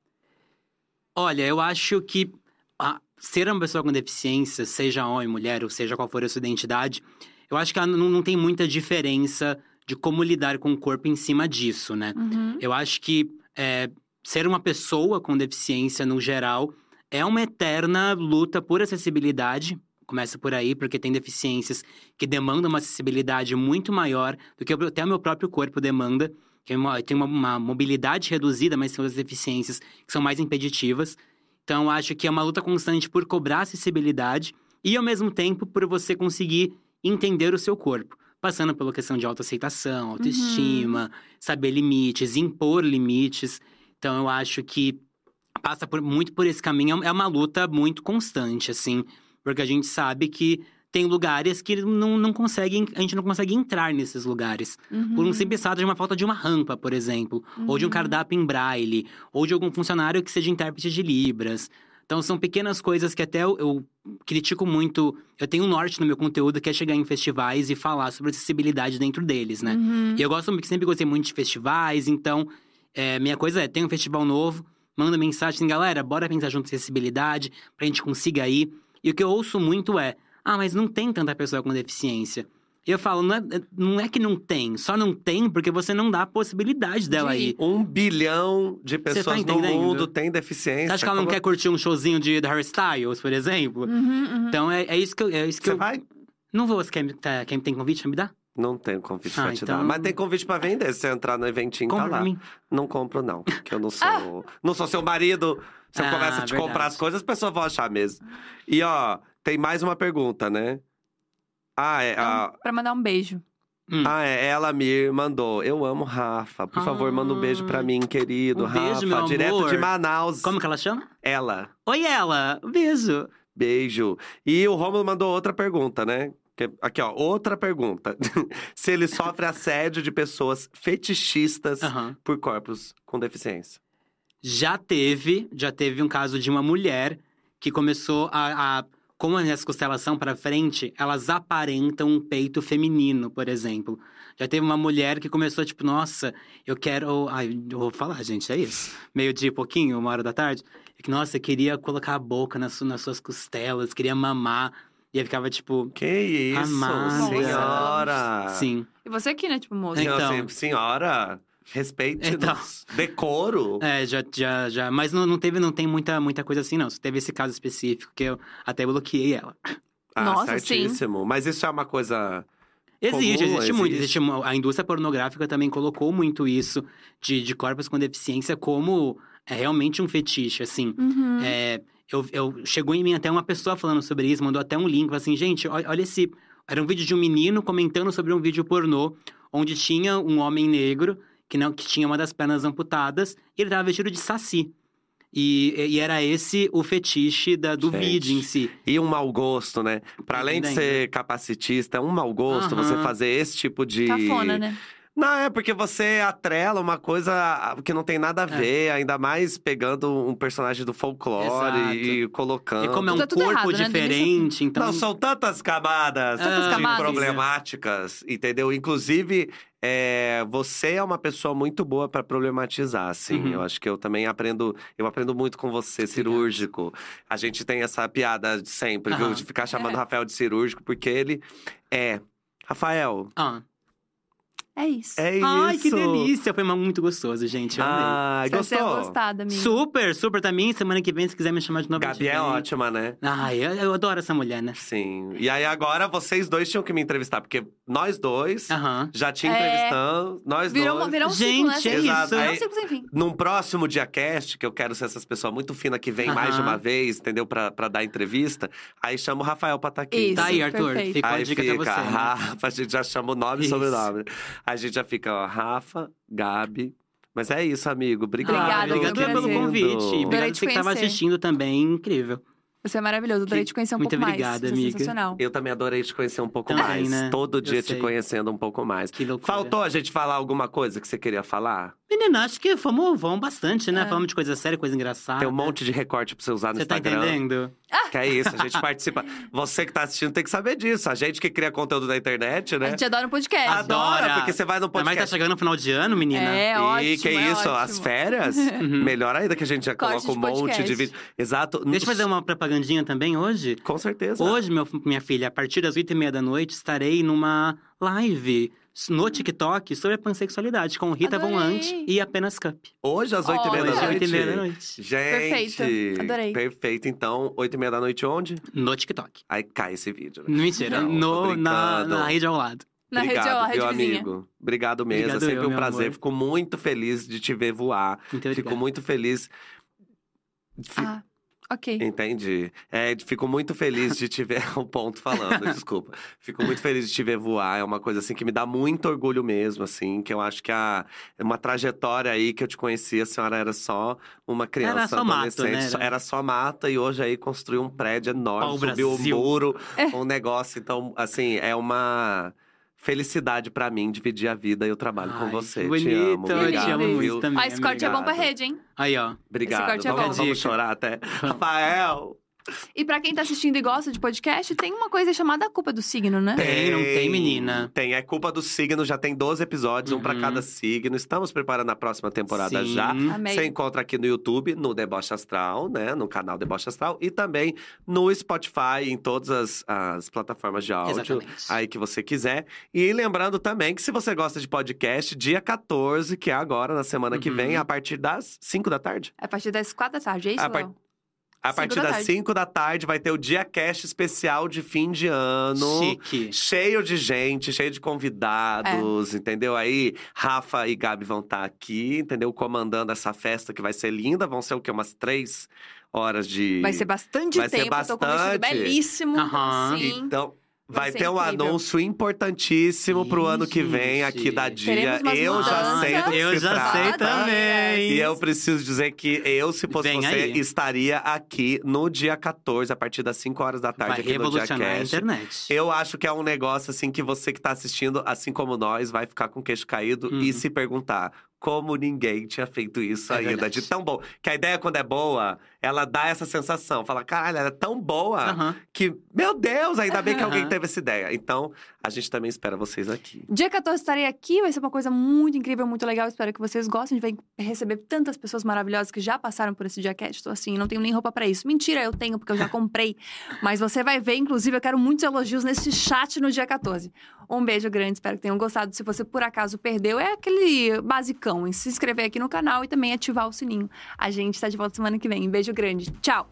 Olha, eu acho que ah, ser uma pessoa com deficiência, seja homem, mulher, ou seja qual for a sua identidade, Eu acho que não, não tem muita diferença de como lidar com o corpo em cima disso, né? Uhum. Eu acho que é, ser uma pessoa com deficiência no geral é uma eterna luta por acessibilidade. Começa por aí, porque tem deficiências que demandam uma acessibilidade muito maior do que até o meu próprio corpo demanda. Que tem uma, uma mobilidade reduzida, mas tem outras deficiências que são mais impeditivas. Então, acho que é uma luta constante por cobrar acessibilidade e, ao mesmo tempo, por você conseguir entender o seu corpo. Passando pela questão de autoaceitação, autoestima, saber limites, impor limites. Então, eu acho que passa por- muito por esse caminho. É uma luta muito constante, assim. Porque a gente sabe que tem lugares que não, não conseguem, a gente não consegue entrar nesses lugares. Uhum. Por um simples fato de uma falta de uma rampa, por exemplo. Ou de um Uhum. cardápio em braille. Ou de algum funcionário que seja intérprete de Libras. Então, são pequenas coisas que até eu, eu critico muito. Eu tenho um norte no meu conteúdo que é chegar em festivais e falar sobre acessibilidade dentro deles, né? Uhum. E eu gosto, sempre gostei muito de festivais, então, é, minha coisa é, tem um festival novo, manda mensagem assim, galera, bora pensar junto em acessibilidade, pra gente consiga ir. E o que eu ouço muito é, ah, mas não tem tanta pessoa com deficiência. Eu falo, não é, não é que não tem, só não tem porque você não dá a possibilidade dela De ir. Um bilhão de tá pessoas no entendendo? mundo tem deficiência. Você acha que ela não Como- quer curtir um showzinho de Harry Styles, por exemplo? Uhum, uhum. Então é, é isso que eu. É isso que Você eu... vai? Não vou, você quer, tá, quer, tem convite pra me dar? Não tem convite Ah, pra te então- dar. Mas tem convite pra vender. Se você entrar no eventinho, Compra tá lá. pra mim. Não compro, não. Porque eu não sou. Não sou seu marido. Se eu Ah, começo a te comprar verdade. as coisas, as pessoas vão achar mesmo. E ó, tem mais uma pergunta, né? Ah, é. a- Então, pra mandar um beijo. Hum. Ah, é, ela me mandou. Eu amo Rafa. Por favor, manda um beijo pra mim, querido. Um beijo, Rafa, meu direto amor. de Manaus. Como que ela chama? Ela. Oi, ela! Um Beijo! Beijo. E o Romulo mandou outra pergunta, né? Que- Aqui, ó, outra pergunta. Se ele sofre assédio de pessoas fetichistas Aham. por corpos com deficiência. Já teve, já teve um caso de uma mulher que começou a. a como as costelas são pra frente, elas aparentam um peito feminino, por exemplo. Já teve uma mulher que começou, tipo, nossa, eu quero. Ai, eu vou falar, gente, é isso. Meio dia e pouquinho, uma hora da tarde. É que, nossa, eu queria colocar a boca nas, su- nas suas costelas, queria mamar. E aí ficava, tipo, Que isso, Amada. senhora! sim. E você aqui, né? Tipo, moço. Não, Então. assim, senhora, respeite Então. decoro. É, já, já, já. Mas não, não teve, não tem muita, muita coisa assim, não. Só teve esse caso específico que eu até bloqueei ela. Ah, Nossa, sim. certíssimo. Mas isso é uma coisa. Existe, Comum, existe muito. existe. Existe uma- a indústria pornográfica também colocou muito isso de, de corpos com deficiência como é realmente um fetiche, assim. Uhum. É, eu, eu- chegou em mim até uma pessoa falando sobre isso, mandou até um link, falou assim, gente, olha, olha esse. Era um vídeo de um menino comentando sobre um vídeo pornô, onde tinha um homem negro que não que tinha uma das pernas amputadas e ele tava vestido de saci. E, e era esse o fetiche da, do Gente. vídeo em si. E um mau gosto, né? Pra além de ser capacitista, é um mau gosto Aham. você fazer esse tipo de. Cafona, né? Não, é porque você atrela uma coisa que não tem nada a É. ver, ainda mais pegando um personagem do folclore Exato. e colocando. E como é um Tá corpo errado, né? Diferente, então. Não, são tantas camadas Tantas de camadas. problemáticas, entendeu? Inclusive, é, você é uma pessoa muito boa pra problematizar, assim. Uhum. Eu acho que eu também aprendo, eu aprendo muito com você, cirúrgico. A gente tem essa piada de sempre, viu? Aham. De ficar chamando É. o Rafael de cirúrgico, porque ele é. Rafael, Ah. É isso. é isso. Ai, que delícia! Foi muito gostoso, gente. Eu amei. Você é gostou? gostada, amiga. Super, super também. Semana que vem, se quiser me chamar de novo. Gabi é vem. ótima, né? Ai, eu, eu adoro essa mulher, né? Sim. E aí agora vocês dois tinham que me entrevistar, porque nós dois já tinha É. entrevistando, nós Virou, dois. virou um Gente, ciclo, né? é Virou isso. um Aí- ciclo sem fim. Num próximo diacast, que eu quero ser essas pessoas muito finas que vêm mais de uma vez, entendeu? Pra, pra dar entrevista. Aí chama o Rafael pra estar aqui. Isso. Tá aí, Arthur. perfeito. Ficou a Aí dica fica, pra você. né? Rafa, a gente já chama o nome e sobrenome. A gente já fica, ó, Rafa, Gabi. Mas é isso, amigo. Obrigado. Obrigada, obrigado pelo convite. Obrigado você que tava conhecer. assistindo também. Incrível. Você é maravilhoso. Adorei Que- te conhecer um muito pouco obrigado, mais. Você é amiga. sensacional. Eu também adorei te conhecer um pouco Também, mais. né? Todo Eu dia te conhecendo um pouco mais. Que loucura. Faltou a gente falar alguma coisa que você queria falar? Menina, acho que fomos, fomos bastante, né? É. Falamos de coisa séria, coisa engraçada. Tem um monte de recorte pra você usar no Você tá Instagram. entendendo? Que é isso, a gente participa. Você que tá assistindo tem que saber disso. A gente que cria conteúdo na internet, A né? gente adora um podcast. Adora, porque você vai no Mas tá podcast. chegando no final de ano, menina. É, e ótimo, que é isso, ótimo. as férias? Melhor ainda que a gente já Corte coloca um monte de vídeo. Exato. Deixa eu fazer uma propagandinha também hoje. Com certeza. Hoje, meu- minha filha, a partir das 8 e meia da noite, estarei numa live no TikTok sobre a pansexualidade com Rita Von Adorei. Lant e Apenas Cup. Hoje às oito e meia Olha. da Hoje, 8 e meia da noite. Gente, Perfeito. Adorei. Perfeito. Então, oito e meia da noite onde? No TikTok. Aí cai esse vídeo. né? Mentira, Não, no, na, na rede ao lado. Na Obrigado, rede, ó, rede viu, vizinha. amigo? Obrigado mesmo. Obrigado é sempre eu, um meu prazer. amor. Fico muito feliz de te ver voar. Muito Fico muito feliz. Ah, ok. Entendi. É, fico muito feliz de te ver. o ponto falando, desculpa. Fico muito feliz de te ver voar. É uma coisa assim que me dá muito orgulho mesmo, assim. Que eu acho que a, é uma trajetória aí que eu te conheci, a senhora era só uma criança Era só mato, adolescente. né? só- Era só mata e hoje aí construiu um prédio enorme, Pau subiu Brasil. um muro, um negócio. Então, assim, é uma. Felicidade pra mim dividir a vida e o trabalho com Ai, você. que te bonito, amo, eu te obrigado, amo muito também. Ah, esse corte é bom pra obrigado. rede, hein? Aí, ó. Obrigado. corte é vamos, bom. vamos chorar até. Rafael! E pra quem tá assistindo e gosta de podcast, tem uma coisa chamada a culpa do signo, né? Tem, não tem, menina? Tem, é culpa do signo, já tem 12 episódios, um pra Uhum. cada signo. Estamos preparando a próxima temporada Sim. já. Amei. Você encontra aqui no YouTube, no Deboche Astral, né? No canal Deboche Astral. E também no Spotify, em todas as, as plataformas de áudio. Exatamente. Aí que você quiser. E lembrando também que se você gosta de podcast, dia 14, que é agora, na semana que Uhum. vem, a partir das 5 da tarde. É a partir das quatro da tarde, é isso, A par-? A partir da das tarde. 5 da tarde vai ter o Dia Cast especial de fim de ano. Chique. Cheio de gente, cheio de É. convidados, entendeu? Aí, Rafa e Gabi vão estar aqui, entendeu? Comandando essa festa que vai ser linda. Vão ser o quê? Umas três horas de. Vai ser bastante Vai ser tempo. Tô com um vestido bastante. belíssimo. Aham. Sim. Então, vai, ter um incrível. anúncio importantíssimo pro Ih, ano que vem gente. aqui da Dia. Eu já mudanças. sei do que Eu se já trata. sei também. E eu preciso dizer que eu, se fosse Vem você, aí. estaria aqui no dia 14, a partir das 5 horas da tarde, Vai aqui no Dia revolucionar a internet. Eu acho que é um negócio assim que você que tá assistindo, assim como nós, vai ficar com o queixo caído e Uhum. se perguntar como ninguém tinha feito isso É ainda, de tão bom. Que a ideia, quando é boa, ela dá essa sensação. Fala, caralho, ela é tão boa que, meu Deus, ainda bem que alguém teve essa ideia. Então, a gente também espera vocês aqui. Dia 14 estarei aqui, vai ser uma coisa muito incrível, muito legal. Espero que vocês gostem. A gente vai receber tantas pessoas maravilhosas que já passaram por esse dia cast. Tô assim, não tenho nem roupa pra isso. Mentira, eu tenho, porque eu já comprei. Mas você vai ver, inclusive, eu quero muitos elogios nesse chat no dia 14. Um beijo grande, espero que tenham gostado. Se você por acaso perdeu, é aquele basicão em se inscrever aqui no canal e também ativar o sininho. A gente tá de volta semana que vem. Um beijo grande. Tchau!